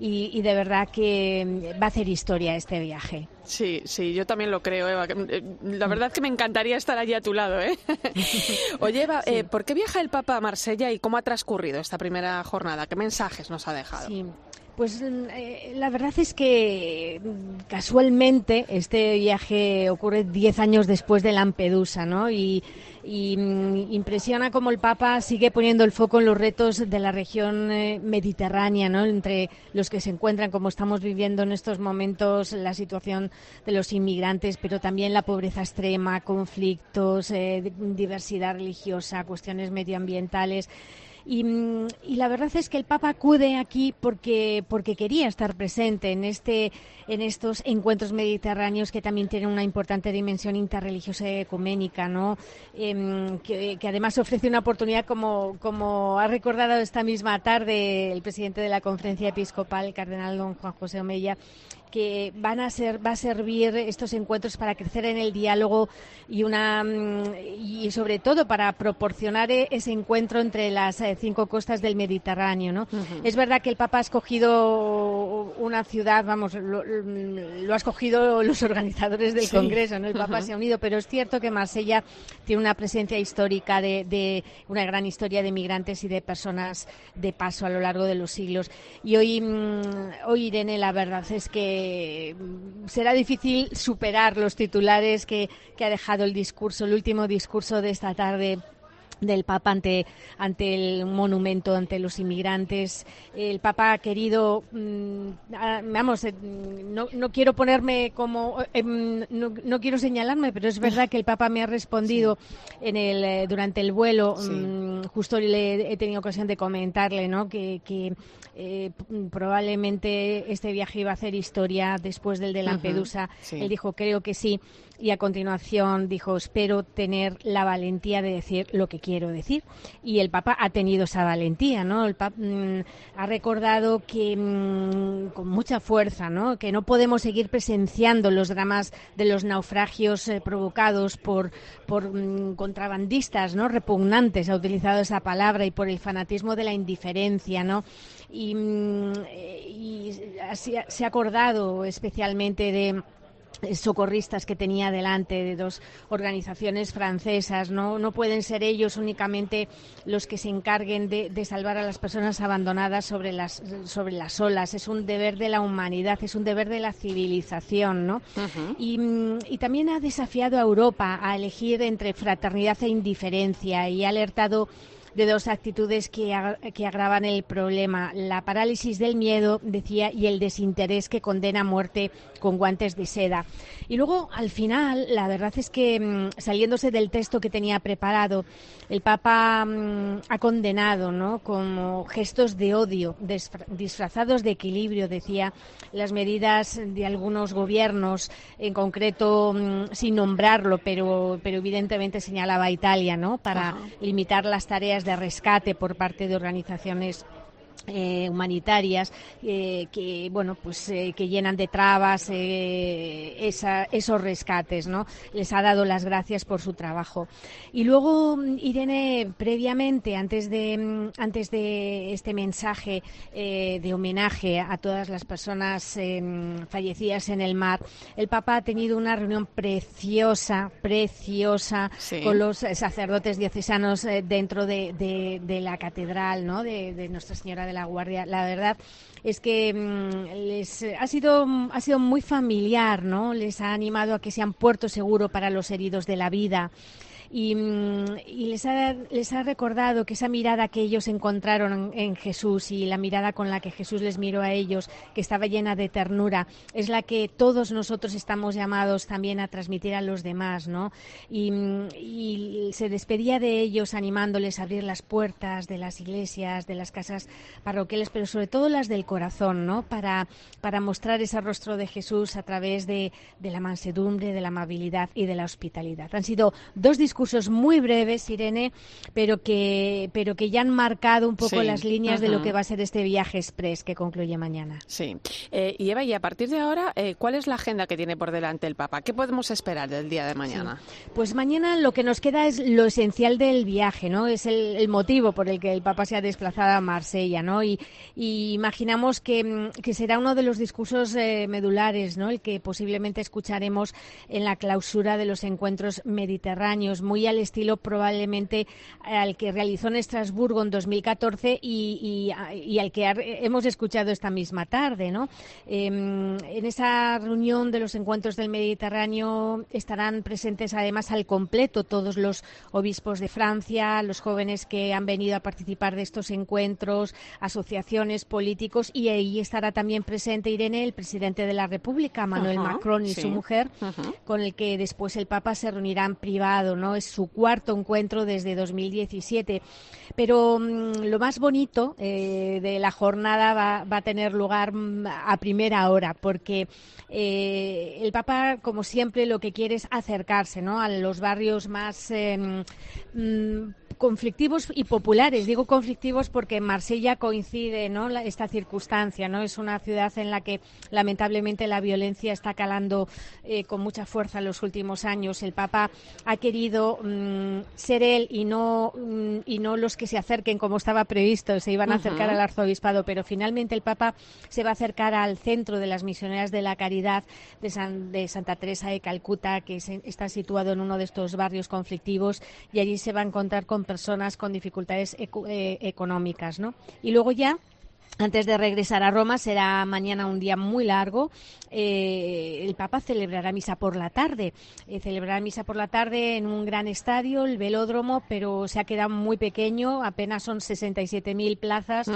y, y, de verdad que va a hacer historia este viaje. Sí, sí, yo también lo creo, Eva. Eh, la verdad es que me encantaría estar allí a tu lado, ¿eh? [laughs] Oye, Eva, eh, ¿por qué viaja el Papa a Marsella y cómo ha transcurrido esta primera jornada? ¿Qué mensajes nos ha dejado? Sí. Pues eh, la verdad es que casualmente este viaje ocurre diez años después de Lampedusa, ¿no? Y, y mm, impresiona cómo el Papa sigue poniendo el foco en los retos de la región eh, mediterránea, ¿no? Entre los que se encuentran, como estamos viviendo en estos momentos, la situación de los inmigrantes, pero también la pobreza extrema, conflictos, eh, diversidad religiosa, cuestiones medioambientales. Y, y, la verdad es que el Papa acude aquí porque, porque quería estar presente en, este, en estos encuentros mediterráneos que también tienen una importante dimensión interreligiosa y ecuménica, ¿no? Que, que, además ofrece una oportunidad, como, como ha recordado esta misma tarde el presidente de la conferencia episcopal, el cardenal don Juan José Omeya, que van a ser va a servir estos encuentros para crecer en el diálogo y una y sobre todo para proporcionar ese encuentro entre las cinco costas del Mediterráneo ¿no? Uh -huh. es verdad que el Papa ha escogido una ciudad vamos lo, lo ha escogido los organizadores del sí. Congreso ¿no? el Papa uh -huh. se ha unido pero es cierto que Marsella tiene una presencia histórica de, de una gran historia de migrantes y de personas de paso a lo largo de los siglos y hoy hoy Irene la verdad es que será difícil superar los titulares que, que ha dejado el discurso, el último discurso de esta tarde del Papa ante, ante el monumento, ante los inmigrantes. El Papa ha querido, mmm, vamos, eh, no, no, quiero ponerme como, eh, no, no, quiero señalarme, pero es verdad que el Papa me ha respondido sí. en el, eh, durante el vuelo. Sí. Mmm, justo le he tenido ocasión de comentarle ¿no? que, que eh, probablemente este viaje iba a hacer historia después del de Lampedusa. Uh -huh. sí. Él dijo, creo que sí. Y a continuación dijo, espero tener la valentía de decir lo que quiero decir. Y el Papa ha tenido esa valentía, ¿no? El Papa mm, ha recordado que mm, con mucha fuerza, ¿no? Que no podemos seguir presenciando los dramas de los naufragios eh, provocados por, por mm, contrabandistas, ¿no? Repugnantes, ha utilizado esa palabra, y por el fanatismo de la indiferencia, ¿no? Y, y se ha acordado especialmente de socorristas que tenía delante de dos organizaciones francesas. No, no pueden ser ellos únicamente los que se encarguen de, salvar a las personas abandonadas sobre las, sobre las olas. Es un deber de la humanidad, es un deber de la civilización. ¿no? y, y, también ha desafiado a Europa a elegir entre fraternidad e indiferencia y ha alertado de dos actitudes que, que agravan el problema. La parálisis del miedo, decía, y el desinterés que condena a muerte con guantes de seda. Y luego, al final, la verdad es que, mm, saliéndose del texto que tenía preparado, el Papa mm, ha condenado, ¿no? Como gestos de odio, disfrazados de equilibrio, decía, las medidas de algunos gobiernos, en concreto, mm, sin nombrarlo, pero, pero evidentemente señalaba Italia, ¿no? Para limitar las tareas de rescate por parte de organizaciones eh, humanitarias eh, que bueno pues eh, que llenan de trabas esos rescates no les ha dado las gracias por su trabajo. Y luego Irene previamente antes de antes de este mensaje de homenaje a todas las personas fallecidas en el mar el Papa ha tenido una reunión preciosa preciosa con los sacerdotes diocesanos dentro de, la catedral no de, de Nuestra Señora de la Guardia. La verdad es que mm, les ha sido, ha sido muy familiar, ¿no? Les ha animado a que sean puerto seguro para los heridos de la vida y, mm, les, ha, les ha recordado que esa mirada que ellos encontraron en, Jesús y la mirada con la que Jesús les miró a ellos, que estaba llena de ternura, es la que todos nosotros estamos llamados también a transmitir a los demás, ¿no? Y, mm, y se despedía de ellos animándoles a abrir las puertas de las iglesias, de las casas parroquiales, pero sobre todo las del corazón, ¿no? Para, para mostrar ese rostro de Jesús a través de, de la mansedumbre, de la amabilidad y de la hospitalidad. Han sido dos discursos discursos muy breves, Irene, pero que, pero que ya han marcado un poco las líneas de lo que va a ser este viaje express que concluye mañana. Sí. Eh, y Eva, y a partir de ahora, eh, ¿cuál es la agenda que tiene por delante el Papa? ¿Qué podemos esperar del día de mañana? Pues mañana lo que nos queda es lo esencial del viaje, ¿no? Es el, motivo por el que el Papa se ha desplazado a Marsella, ¿no? Y, imaginamos que, que, será uno de los discursos eh, medulares, ¿no? El que posiblemente escucharemos en la clausura de los encuentros mediterráneos muy al estilo probablemente al que realizó en Estrasburgo en 2014 y, y, al que hemos escuchado esta misma tarde. ¿no? Em, en esa reunión de los encuentros del Mediterráneo estarán presentes además al completo todos los obispos de Francia, los jóvenes que han venido a participar de estos encuentros, asociaciones, políticos y ahí estará también presente Irene, el presidente de la República, Manuel Macron y su mujer, con el que después el Papa se reunirá en privado, ¿no? Es su cuarto encuentro desde 2017. Pero mm, lo más bonito eh, de la jornada va, a tener lugar mm, a primera hora, porque eh, el Papa, como siempre, lo que quiere es acercarse ¿no? a los barrios más eh, mm, conflictivos y populares. Digo conflictivos porque en Marsella coincide ¿no? esta circunstancia. ¿no? Es una ciudad en la que lamentablemente la violencia está calando eh, con mucha fuerza en los últimos años. El Papa ha querido mm, ser él y no, mm, y no los que se acerquen como estaba previsto. Se iban a acercar al arzobispado, pero finalmente el Papa se va a acercar al centro de las misioneras de la caridad de, de Santa Teresa de Calcuta, que está situado en uno de estos barrios conflictivos, y allí se va a encontrar con personas con dificultades eh, económicas, ¿no? Y luego ya antes de regresar a Roma será mañana un día muy largo. Eh, el Papa celebrará misa por la tarde. Eh, celebrará misa por la tarde en un gran estadio, el Velódromo, pero se ha quedado muy pequeño. Apenas son 67.000 plazas.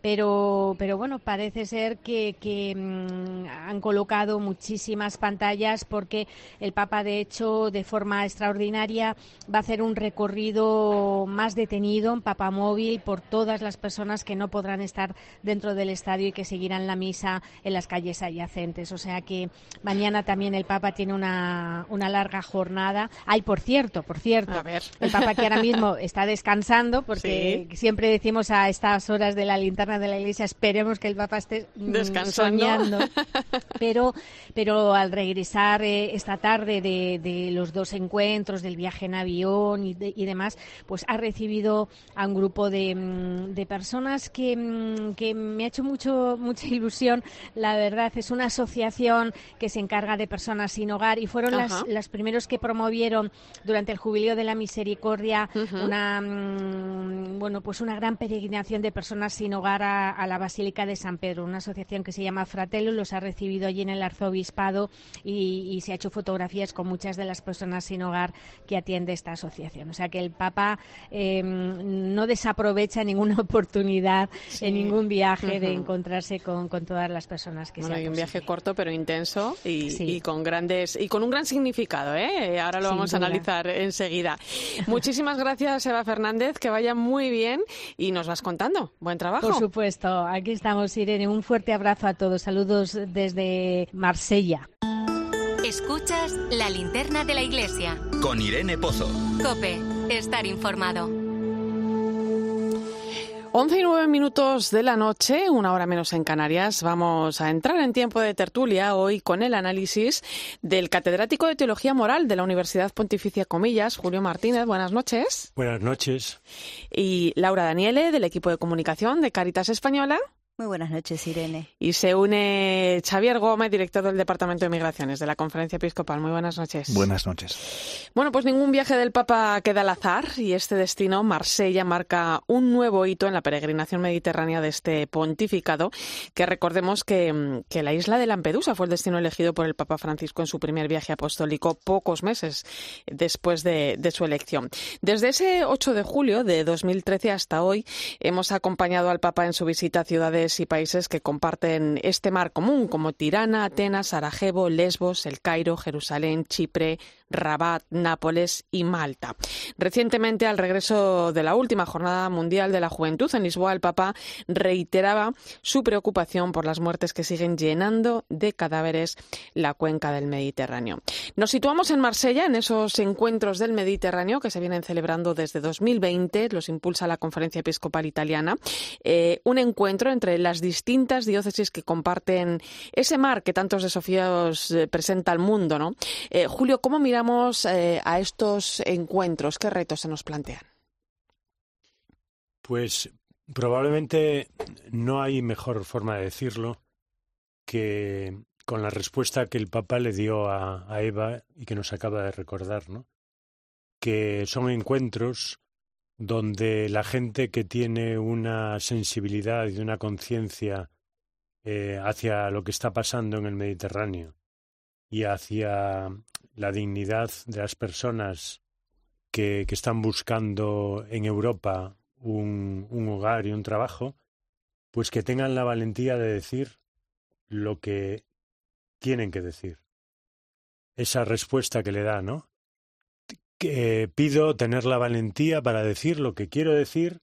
pero, pero bueno, parece ser que, mm, han colocado muchísimas pantallas porque el Papa, de hecho, de forma extraordinaria, va a hacer un recorrido más detenido en Papa Móvil por todas las personas que no podrán estar dentro del estadio y que seguirán la misa en las calles adyacentes. O sea que mañana también el Papa tiene una, una larga jornada. Ay, por cierto, por cierto, el Papa que ahora mismo está descansando porque siempre decimos a estas horas de la linterna de la iglesia, esperemos que el Papa esté mm, descansando. [laughs] Pero, pero al regresar eh, esta tarde de, los dos encuentros, del viaje en avión y, demás, pues ha recibido a un grupo de, mm, de personas que, mm, que, me ha hecho mucho, [laughs] mucha ilusión. La verdad, es una asociación que se encarga de personas sin hogar y fueron las, las primeros que promovieron durante el jubileo de la misericordia una, bueno, pues una gran peregrinación de personas sin hogar a, la Basílica de San Pedro, una asociación que se llama Fratello, los ha recibido allí en el arzobispado y, se ha hecho fotografías con muchas de las personas sin hogar que atiende esta asociación. O sea que el Papa em, no desaprovecha ninguna [laughs] oportunidad en ningún viaje de encontrarse con, todas las personas que bueno, hay un viaje corto pero intenso y, con grandes y con un gran significado. ¿eh? Ahora lo vamos a analizar enseguida. [laughs] Muchísimas gracias, Eva Fernández. Que vaya muy bien y nos vas contando. Buen trabajo. Por supuesto. Aquí estamos, Irene. Un fuerte abrazo a todos. Saludos desde Marsella. Escuchas la linterna de la iglesia. Con Irene Pozo. Cope. Estar informado. 11 y 9 minutos de la noche, una hora menos en Canarias, vamos a entrar en tiempo de tertulia hoy con el análisis del catedrático de Teología Moral de la Universidad Pontificia Comillas, Julio Martínez. Buenas noches. Buenas noches. Y Laura Daniele, del equipo de comunicación de Caritas Española. Muy buenas noches, Irene. Y se une Xavier Gómez, director del Departamento de Migraciones de la Conferencia Episcopal. Muy buenas noches. Buenas noches. Bueno, pues ningún viaje del Papa queda al azar y este destino, Marsella, marca un nuevo hito en la peregrinación mediterránea de este pontificado, que recordemos que, la isla de Lampedusa fue el destino elegido por el Papa Francisco en su primer viaje apostólico pocos meses después de, de su elección. Desde ese 8 de julio de 2013 hasta hoy hemos acompañado al Papa en su visita a ciudades y países que comparten este mar común, como Tirana, Atenas, Sarajevo, Lesbos, El Cairo, Jerusalén, Chipre, Rabat, Nápoles y Malta. Recientemente, al regreso de la última Jornada Mundial de la Juventud en Lisboa, el Papa reiteraba su preocupación por las muertes que siguen llenando de cadáveres la cuenca del Mediterráneo. Nos situamos en Marsella, en esos encuentros del Mediterráneo que se vienen celebrando desde 2020, los impulsa la Conferencia Episcopal Italiana, eh, un encuentro entre las distintas diócesis que comparten ese mar que tantos desafíos eh, presenta al mundo. Eh, Julio, ¿cómo eh, a estos encuentros? ¿Qué retos se nos plantean? Pues probablemente no hay mejor forma de decirlo que con la respuesta que el Papa le dio a, Eva y que nos acaba de recordar, ¿no? Que son encuentros donde la gente que tiene una sensibilidad y una conciencia eh, hacia lo que está pasando en el Mediterráneo y hacia la dignidad de las personas que, que están buscando en Europa un, un hogar y un trabajo, pues que tengan la valentía de decir lo que tienen que decir. Esa respuesta que le da, ¿no? Que pido tener la valentía para decir lo que quiero decir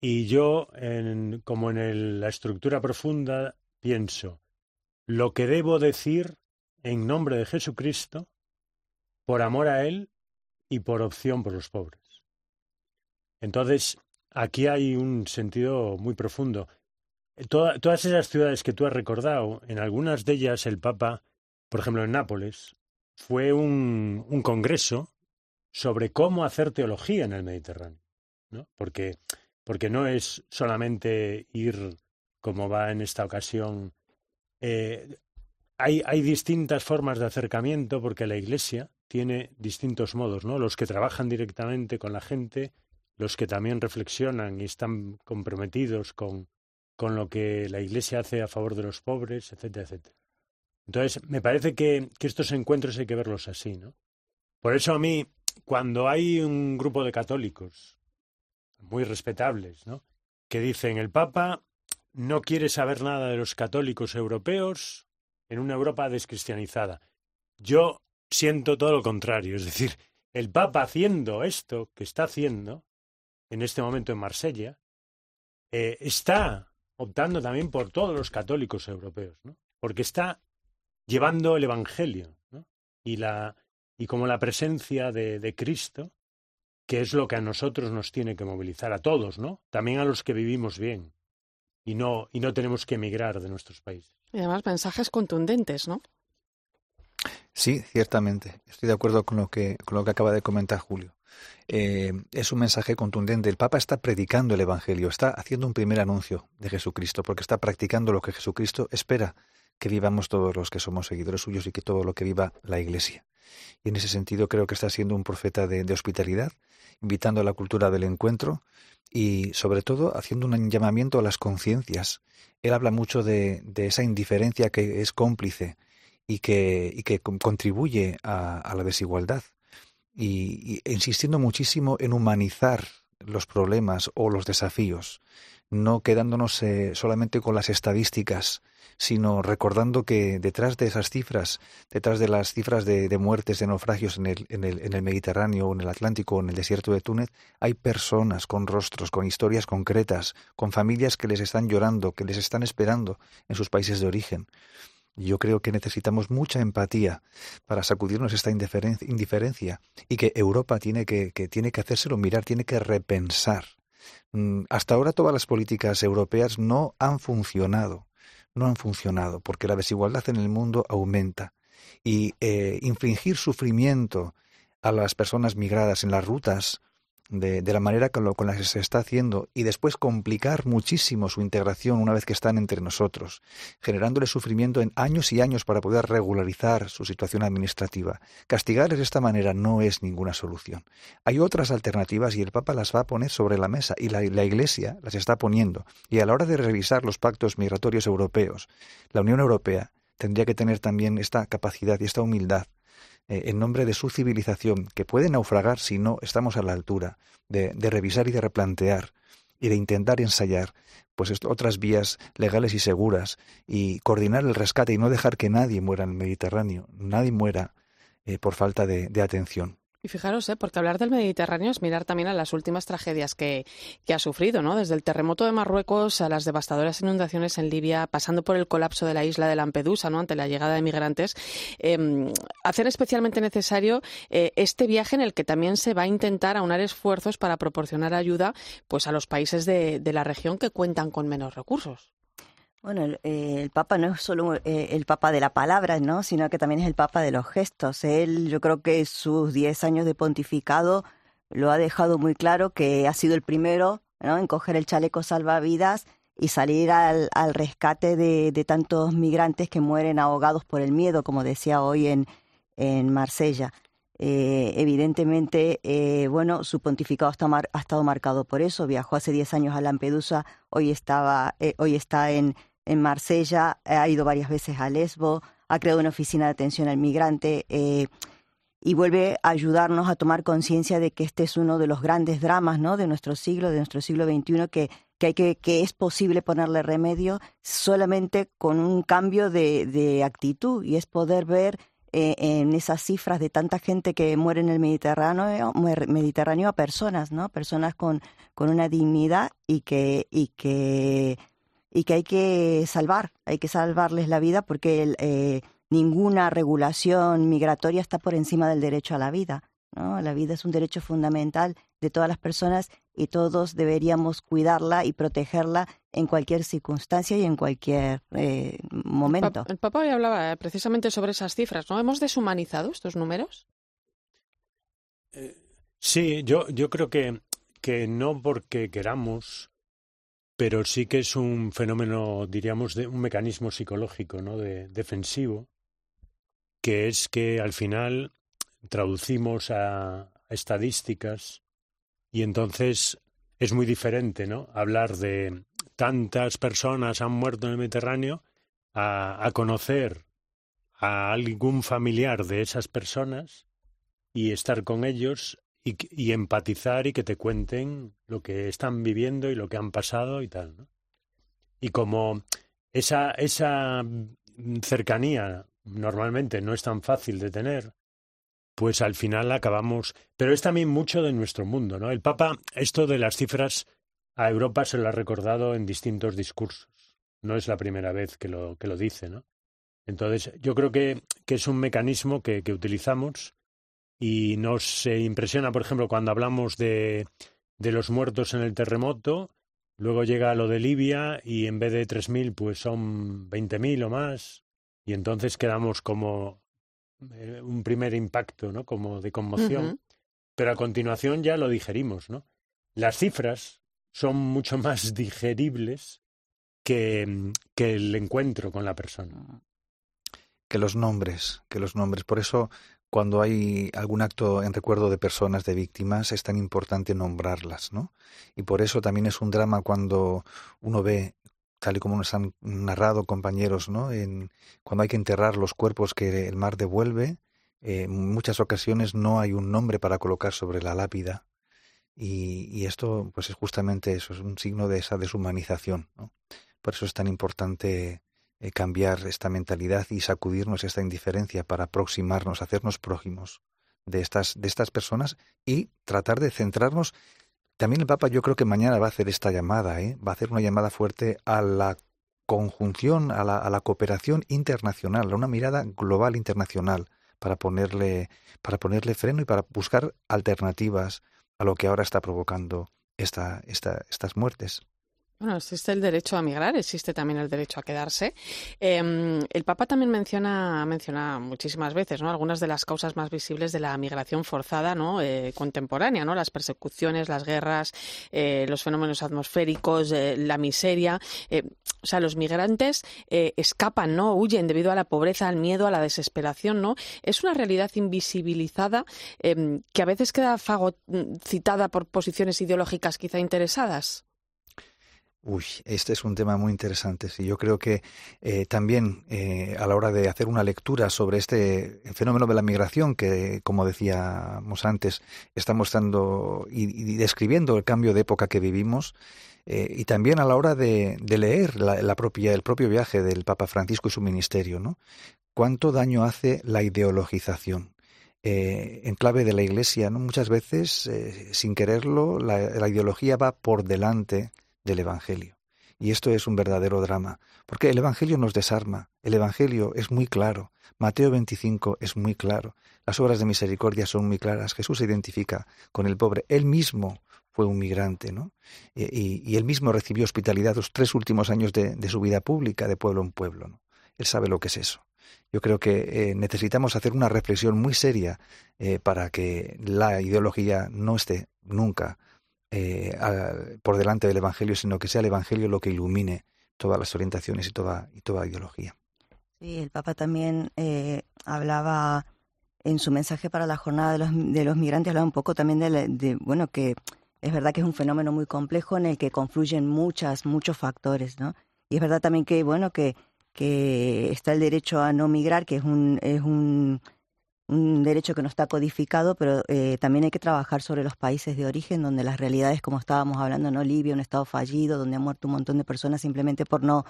y yo, en, como en la estructura profunda, pienso lo que debo decir en nombre de Jesucristo por amor a Él y por opción por los pobres. Entonces, aquí hay un sentido muy profundo. todas esas ciudades que tú has recordado, en algunas de ellas el Papa, por ejemplo en Nápoles, fue un, un congreso sobre cómo hacer teología en el Mediterráneo. ¿no? Porque, porque no es solamente ir, como va en esta ocasión, eh, hay, hay distintas formas de acercamiento porque la Iglesia tiene distintos modos, ¿no? Los que trabajan directamente con la gente, los que también reflexionan y están comprometidos con, con lo que la Iglesia hace a favor de los pobres, etcétera, etcétera. Entonces, me parece que, que estos encuentros hay que verlos así, ¿no? Por eso a mí, cuando hay un grupo de católicos muy respetables, ¿no? que dicen el Papa no quiere saber nada de los católicos europeos en una Europa descristianizada. Yo siento todo lo contrario. Es decir, el Papa haciendo esto que está haciendo en este momento en Marsella, eh, está optando también por todos los católicos europeos, ¿no? Porque está llevando el Evangelio. Y, la, y como la presencia de, de Cristo, que es lo que a nosotros nos tiene que movilizar, a todos, ¿no? También a los que vivimos bien y no, y no tenemos que emigrar de nuestros países. Y además mensajes contundentes, ¿no? Sí, ciertamente. Estoy de acuerdo con lo que, con lo que acaba de comentar Julio. Eh, es un mensaje contundente. El Papa está predicando el Evangelio, está haciendo un primer anuncio de Jesucristo, porque está practicando lo que Jesucristo espera que vivamos todos los que somos seguidores suyos y que todo lo que viva la Iglesia. Y en ese sentido creo que está siendo un profeta de, hospitalidad, invitando a la cultura del encuentro y sobre todo haciendo un llamamiento a las conciencias. Él habla mucho de esa indiferencia que es cómplice y que, y que contribuye a, la desigualdad. Y, insistiendo muchísimo en humanizar los problemas o los desafíos, no quedándonos eh, solamente con las estadísticas, sino recordando que detrás de esas cifras, detrás de las cifras de, de muertes, de naufragios en el, en, el, en el Mediterráneo, en el Atlántico, en el desierto de Túnez, hay personas con rostros, con historias concretas, con familias que les están llorando, que les están esperando en sus países de origen. Yo creo que necesitamos mucha empatía para sacudirnos esta indiferencia y que Europa tiene que, tiene que hacérselo mirar, tiene que repensar. Mm, hasta ahora todas las políticas europeas no han funcionado, no han funcionado porque la desigualdad en el mundo aumenta y eh, infligir sufrimiento a las personas migradas en las rutas de, la manera con, lo, con la que se está haciendo y después complicar muchísimo su integración una vez que están entre nosotros, generándole sufrimiento en años y años para poder regularizar su situación administrativa. Castigarles de esta manera no es ninguna solución. Hay otras alternativas y el Papa las va a poner sobre la mesa y la, la Iglesia las está poniendo. Y a la hora de revisar los pactos migratorios europeos, la Unión Europea tendría que tener también esta capacidad y esta humildad eh, en nombre de su civilización, que puede naufragar si no estamos a la altura de, revisar y de replantear y de intentar ensayar pues otras vías legales y seguras y coordinar el rescate y no dejar que nadie muera en el Mediterráneo, nadie muera eh, por falta de atención. Y fijaros, ¿eh? porque hablar del Mediterráneo es mirar también a las últimas tragedias que, que, ha sufrido, ¿no? Desde el terremoto de Marruecos a las devastadoras inundaciones en Libia, pasando por el colapso de la isla de Lampedusa, ¿no? Ante la llegada de migrantes, eh, hacer especialmente necesario eh, este viaje en el que también se va a intentar aunar esfuerzos para proporcionar ayuda, pues, a los países de, de la región que cuentan con menos recursos. Bueno, el, eh, el, Papa no es solo eh, el Papa de la palabra, ¿no? sino que también es el Papa de los gestos. Él, yo creo que sus diez años de pontificado lo ha dejado muy claro que ha sido el primero ¿no? en coger el chaleco salvavidas y salir al, al rescate de, tantos migrantes que mueren ahogados por el miedo, como decía hoy en, en Marsella. Eh, evidentemente, eh, bueno, su pontificado está mar, ha estado marcado por eso. Viajó hace diez años a Lampedusa, hoy, estaba, hoy está en, en Marsella, ha ido varias veces a Lesbo, ha creado una oficina de atención al migrante eh, y vuelve a ayudarnos a tomar conciencia de que este es uno de los grandes dramas ¿no? de nuestro siglo, de nuestro siglo XXI, que, que, hay que, que es posible ponerle remedio solamente con un cambio de, de actitud y es poder ver eh, en esas cifras de tanta gente que muere en el Mediterráneo, Mediterráneo a personas, ¿no? Personas con, con una dignidad y que, y que y que hay que salvar, hay que salvarles la vida porque eh, ninguna regulación migratoria está por encima del derecho a la vida. ¿no? La vida es un derecho fundamental de todas las personas y todos deberíamos cuidarla y protegerla en cualquier circunstancia y en cualquier eh, momento. El Papa hoy hablaba eh, precisamente sobre esas cifras, ¿no? ¿Hemos deshumanizado estos números? Eh, sí, yo, yo creo que, que no porque queramos pero sí que es un fenómeno, diríamos, de un mecanismo psicológico, ¿no? De, defensivo, que es que al final traducimos a estadísticas y entonces es muy diferente, ¿no? Hablar de tantas personas han muerto en el Mediterráneo a, a conocer a algún familiar de esas personas y estar con ellos y, empatizar y que te cuenten lo que están viviendo y lo que han pasado y tal. ¿no? Y como esa, esa cercanía normalmente no es tan fácil de tener, pues al final acabamos. Pero es también mucho de nuestro mundo, ¿no? El Papa, esto de las cifras a Europa se lo ha recordado en distintos discursos. No es la primera vez que lo, que lo dice, ¿no? Entonces, yo creo que, que es un mecanismo que utilizamos y nos impresiona, por ejemplo, cuando hablamos de, de los muertos en el terremoto, luego llega lo de Libia y en vez de 3.000, pues son 20.000 o más, y entonces quedamos como eh, un primer impacto, ¿no? Como de conmoción. Pero a continuación ya lo digerimos, ¿no? Las cifras son mucho [laughs] más digeribles que, que el encuentro con la persona. Que los nombres, que los nombres. Por eso cuando hay algún acto en recuerdo de personas, de víctimas, es tan importante nombrarlas, ¿no? Y por eso también es un drama cuando uno ve, tal y como nos han narrado compañeros, ¿no? En, cuando hay que enterrar los cuerpos que el mar devuelve, eh, en muchas ocasiones no hay un nombre para colocar sobre la lápida. Y, y, esto, pues es justamente eso, es un signo de esa deshumanización, ¿no? Por eso es tan importante eh, cambiar esta mentalidad y sacudirnos esta indiferencia para aproximarnos, hacernos prójimos de estas, de estas personas y tratar de centrarnos. También el Papa yo creo que mañana va a hacer esta llamada, ¿eh? va a hacer una llamada fuerte a la conjunción, a la, a la cooperación internacional, a una mirada global internacional para ponerle, para ponerle freno y para buscar alternativas a lo que ahora está provocando esta, esta, estas muertes. Bueno, existe el derecho a migrar, existe también el derecho a quedarse. Eh, el Papa también menciona, menciona muchísimas veces, ¿no? Algunas de las causas más visibles de la migración forzada, ¿no? Eh, contemporánea, ¿no? Las persecuciones, las guerras, eh, los fenómenos atmosféricos, eh, la miseria. Eh, o sea, los migrantes escapan, ¿no? Huyen debido a la pobreza, al miedo, a la desesperación, ¿no? Es una realidad invisibilizada em, que a veces queda fagocitada por posiciones ideológicas quizá interesadas. Uy, este es un tema muy interesante. Sí, yo creo que eh, también eh, a la hora de hacer una lectura sobre este fenómeno de la migración, que como decíamos antes, está mostrando y, describiendo el cambio de época que vivimos, eh, y también a la hora de, leer la, propia, el propio viaje del Papa Francisco y su ministerio, ¿no? ¿Cuánto daño hace la ideologización? En clave de la Iglesia, ¿no? Muchas veces, sin quererlo, la ideología va por delante del Evangelio. Y esto es un verdadero drama, porque el Evangelio nos desarma, el Evangelio es muy claro, Mateo 25 es muy claro, las obras de misericordia son muy claras, Jesús se identifica con el pobre, él mismo fue un migrante, ¿no? Y, y, él mismo recibió hospitalidad los tres últimos años de, de, su vida pública, de pueblo en pueblo, ¿no? Él sabe lo que es eso. Yo creo que eh, necesitamos hacer una reflexión muy seria eh, para que la ideología no esté nunca eh, por delante del Evangelio, sino que sea el Evangelio lo que ilumine todas las orientaciones y toda, y toda ideología. Sí, el Papa también eh, hablaba en su mensaje para la jornada de los, de los migrantes, hablaba un poco también de, de, bueno, que es verdad que es un fenómeno muy complejo en el que confluyen muchas, muchos factores, ¿no? Y es verdad también que, bueno, que, que está el derecho a no migrar, que es un, es un un derecho que no está codificado, pero eh, también hay que trabajar sobre los países de origen, donde las realidades, como estábamos hablando, no Libia, un estado fallido, donde han muerto un montón de personas simplemente por no,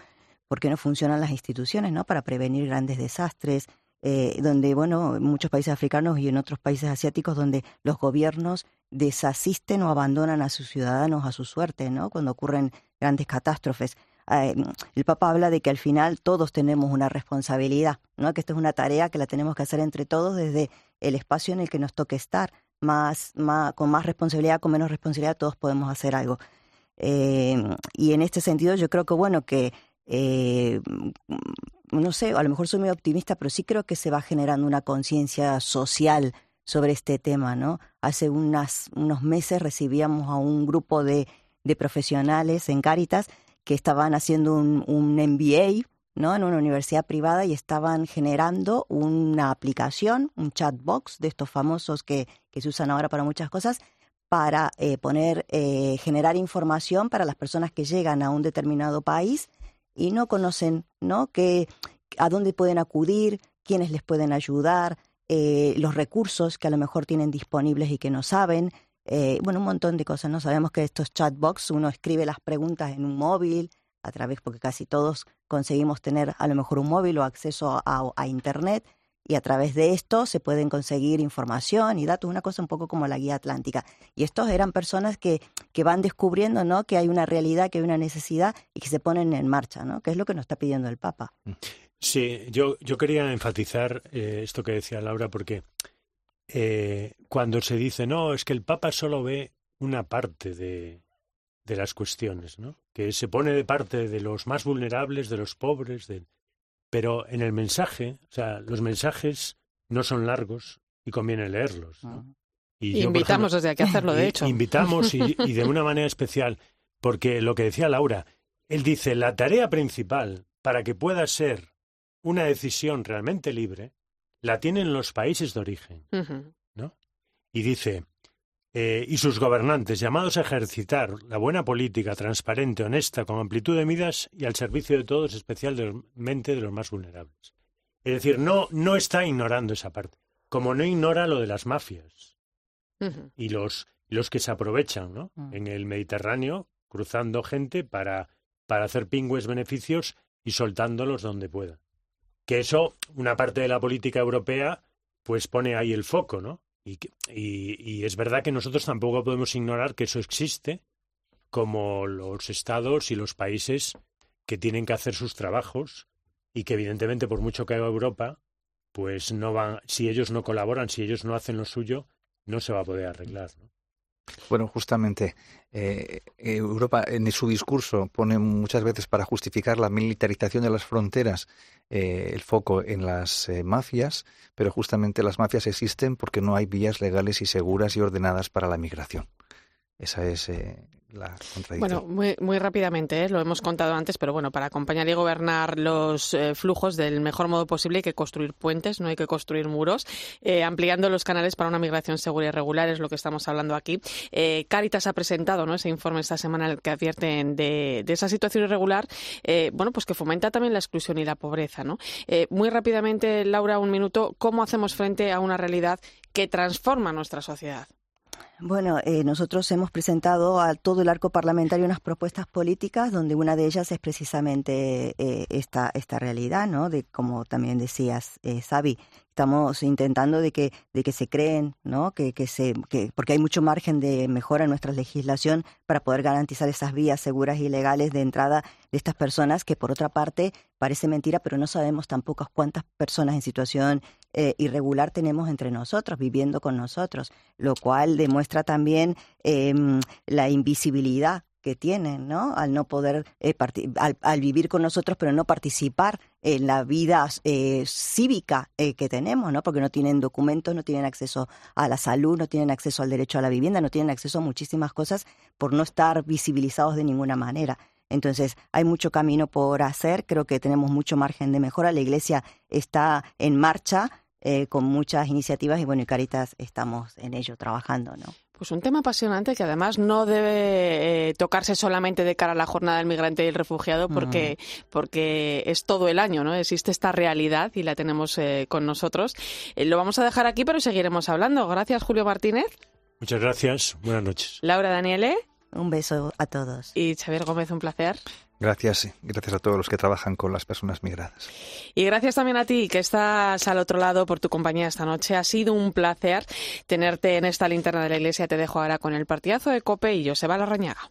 porque no funcionan las instituciones, ¿no? Para prevenir grandes desastres, eh, donde, bueno, en muchos países africanos y en otros países asiáticos, donde los gobiernos desasisten o abandonan a sus ciudadanos a su suerte, ¿no? Cuando ocurren grandes catástrofes el Papa habla de que al final todos tenemos una responsabilidad, ¿no? que esta es una tarea que la tenemos que hacer entre todos desde el espacio en el que nos toque estar. Más, con más responsabilidad, con menos responsabilidad, todos podemos hacer algo. Eh, y en este sentido yo creo que, bueno, que, eh, no sé, a lo mejor soy muy optimista, pero sí creo que se va generando una conciencia social sobre este tema, ¿no? Hace unos meses recibíamos a un grupo de, de profesionales en Cáritas que estaban haciendo un, MBA ¿no? en una universidad privada y estaban generando una aplicación, un chatbox de estos famosos que, que se usan ahora para muchas cosas, para eh, poner, eh, generar información para las personas que llegan a un determinado país y no conocen, ¿no? Que, a dónde pueden acudir, quiénes les pueden ayudar, eh, los recursos que a lo mejor tienen disponibles y que no saben, eh, bueno, un montón de cosas, ¿no? Sabemos que estos chatbox, uno escribe las preguntas en un móvil, a través, porque casi todos conseguimos tener a lo mejor un móvil o acceso a, Internet, y a través de esto se pueden conseguir información y datos, una cosa un poco como la guía atlántica. Y estos eran personas que, que van descubriendo ¿no? que hay una realidad, que hay una necesidad y que se ponen en marcha, ¿no? que es lo que nos está pidiendo el Papa. Sí, yo, yo quería enfatizar eh, esto que decía Laura porque eh, cuando se dice, no, es que el Papa solo ve una parte de, de las cuestiones, ¿no? que se pone de parte de los más vulnerables, de los pobres, de... pero en el mensaje, o sea, los mensajes no son largos y conviene leerlos. ¿no? Y, invitamos desde aquí a hacerlo, de hecho. Invitamos y, [laughs] y de una manera especial, porque lo que decía Laura, él dice, la tarea principal para que pueda ser una decisión realmente libre, la tienen los países de origen, ¿no? Y dice, eh, y sus gobernantes, llamados a ejercitar la buena política transparente, honesta, con amplitud de miras y al servicio de todos, especialmente de los más vulnerables. Es decir, no, no está ignorando esa parte, como no ignora lo de las mafias y los, los que se aprovechan ¿no? en el Mediterráneo, cruzando gente para, para hacer pingües beneficios y soltándolos donde pueda. Que eso, una parte de la política europea, pues pone ahí el foco, ¿no? Y, y, es verdad que nosotros tampoco podemos ignorar que eso existe, como los estados y los países que tienen que hacer sus trabajos y que evidentemente por mucho que haga Europa, pues no van, si ellos no colaboran, si ellos no hacen lo suyo, no se va a poder arreglar. ¿no? Bueno, justamente eh, Europa en su discurso pone muchas veces para justificar la militarización de las fronteras eh, el foco en las eh, mafias, pero justamente las mafias existen porque no hay vías legales y seguras y ordenadas para la migración. Esa es Bueno, muy, rápidamente, ¿eh? lo hemos contado antes, pero bueno, para acompañar y gobernar los eh, flujos del mejor modo posible hay que construir puentes, no hay que construir muros, eh, ampliando los canales para una migración segura y regular, es lo que estamos hablando aquí. Caritas ha presentado ¿no? ese informe esta semana en el que advierten de, de esa situación irregular, bueno, pues que fomenta también la exclusión y la pobreza. ¿no? Muy rápidamente, Laura, un minuto, ¿cómo hacemos frente a una realidad que transforma nuestra sociedad? Bueno, eh, nosotros hemos presentado a todo el arco parlamentario unas propuestas políticas donde una de ellas es precisamente eh, esta, esta realidad, ¿no? De como también decías, eh, Sabi, estamos intentando de que, de que se creen, ¿no? Que, que se, que, porque hay mucho margen de mejora en nuestra legislación para poder garantizar esas vías seguras y legales de entrada de estas personas, que por otra parte parece mentira, pero no sabemos tampoco cuántas personas en situación eh, irregular tenemos entre nosotros, viviendo con nosotros, lo cual demuestra también eh, la invisibilidad que tienen, ¿no? Al no poder, eh, al, al, vivir con nosotros, pero no participar en la vida eh, cívica eh, que tenemos, ¿no? Porque no tienen documentos, no tienen acceso a la salud, no tienen acceso al derecho a la vivienda, no tienen acceso a muchísimas cosas por no estar visibilizados de ninguna manera. Entonces, hay mucho camino por hacer, creo que tenemos mucho margen de mejora. La Iglesia está en marcha eh, con muchas iniciativas y bueno, y Caritas estamos en ello trabajando, ¿no? Pues un tema apasionante que además no debe eh, tocarse solamente de cara a la jornada del migrante y el refugiado porque, mm. porque es todo el año, ¿no? Existe esta realidad y la tenemos eh, con nosotros. Eh, lo vamos a dejar aquí, pero seguiremos hablando. Gracias, Julio Martínez. Muchas gracias. Buenas noches. Laura Daniele. Un beso a todos. Y Xavier Gómez, un placer. Gracias, gracias a todos los que trabajan con las personas migradas. Y gracias también a ti que estás al otro lado por tu compañía esta noche. Ha sido un placer tenerte en esta linterna de la iglesia. Te dejo ahora con el partidazo de Cope y Joseba Larrañaga.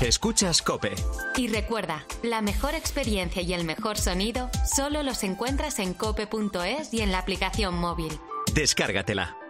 Escuchas Cope. Y recuerda, la mejor experiencia y el mejor sonido solo los encuentras en cope.es y en la aplicación móvil. Descárgatela.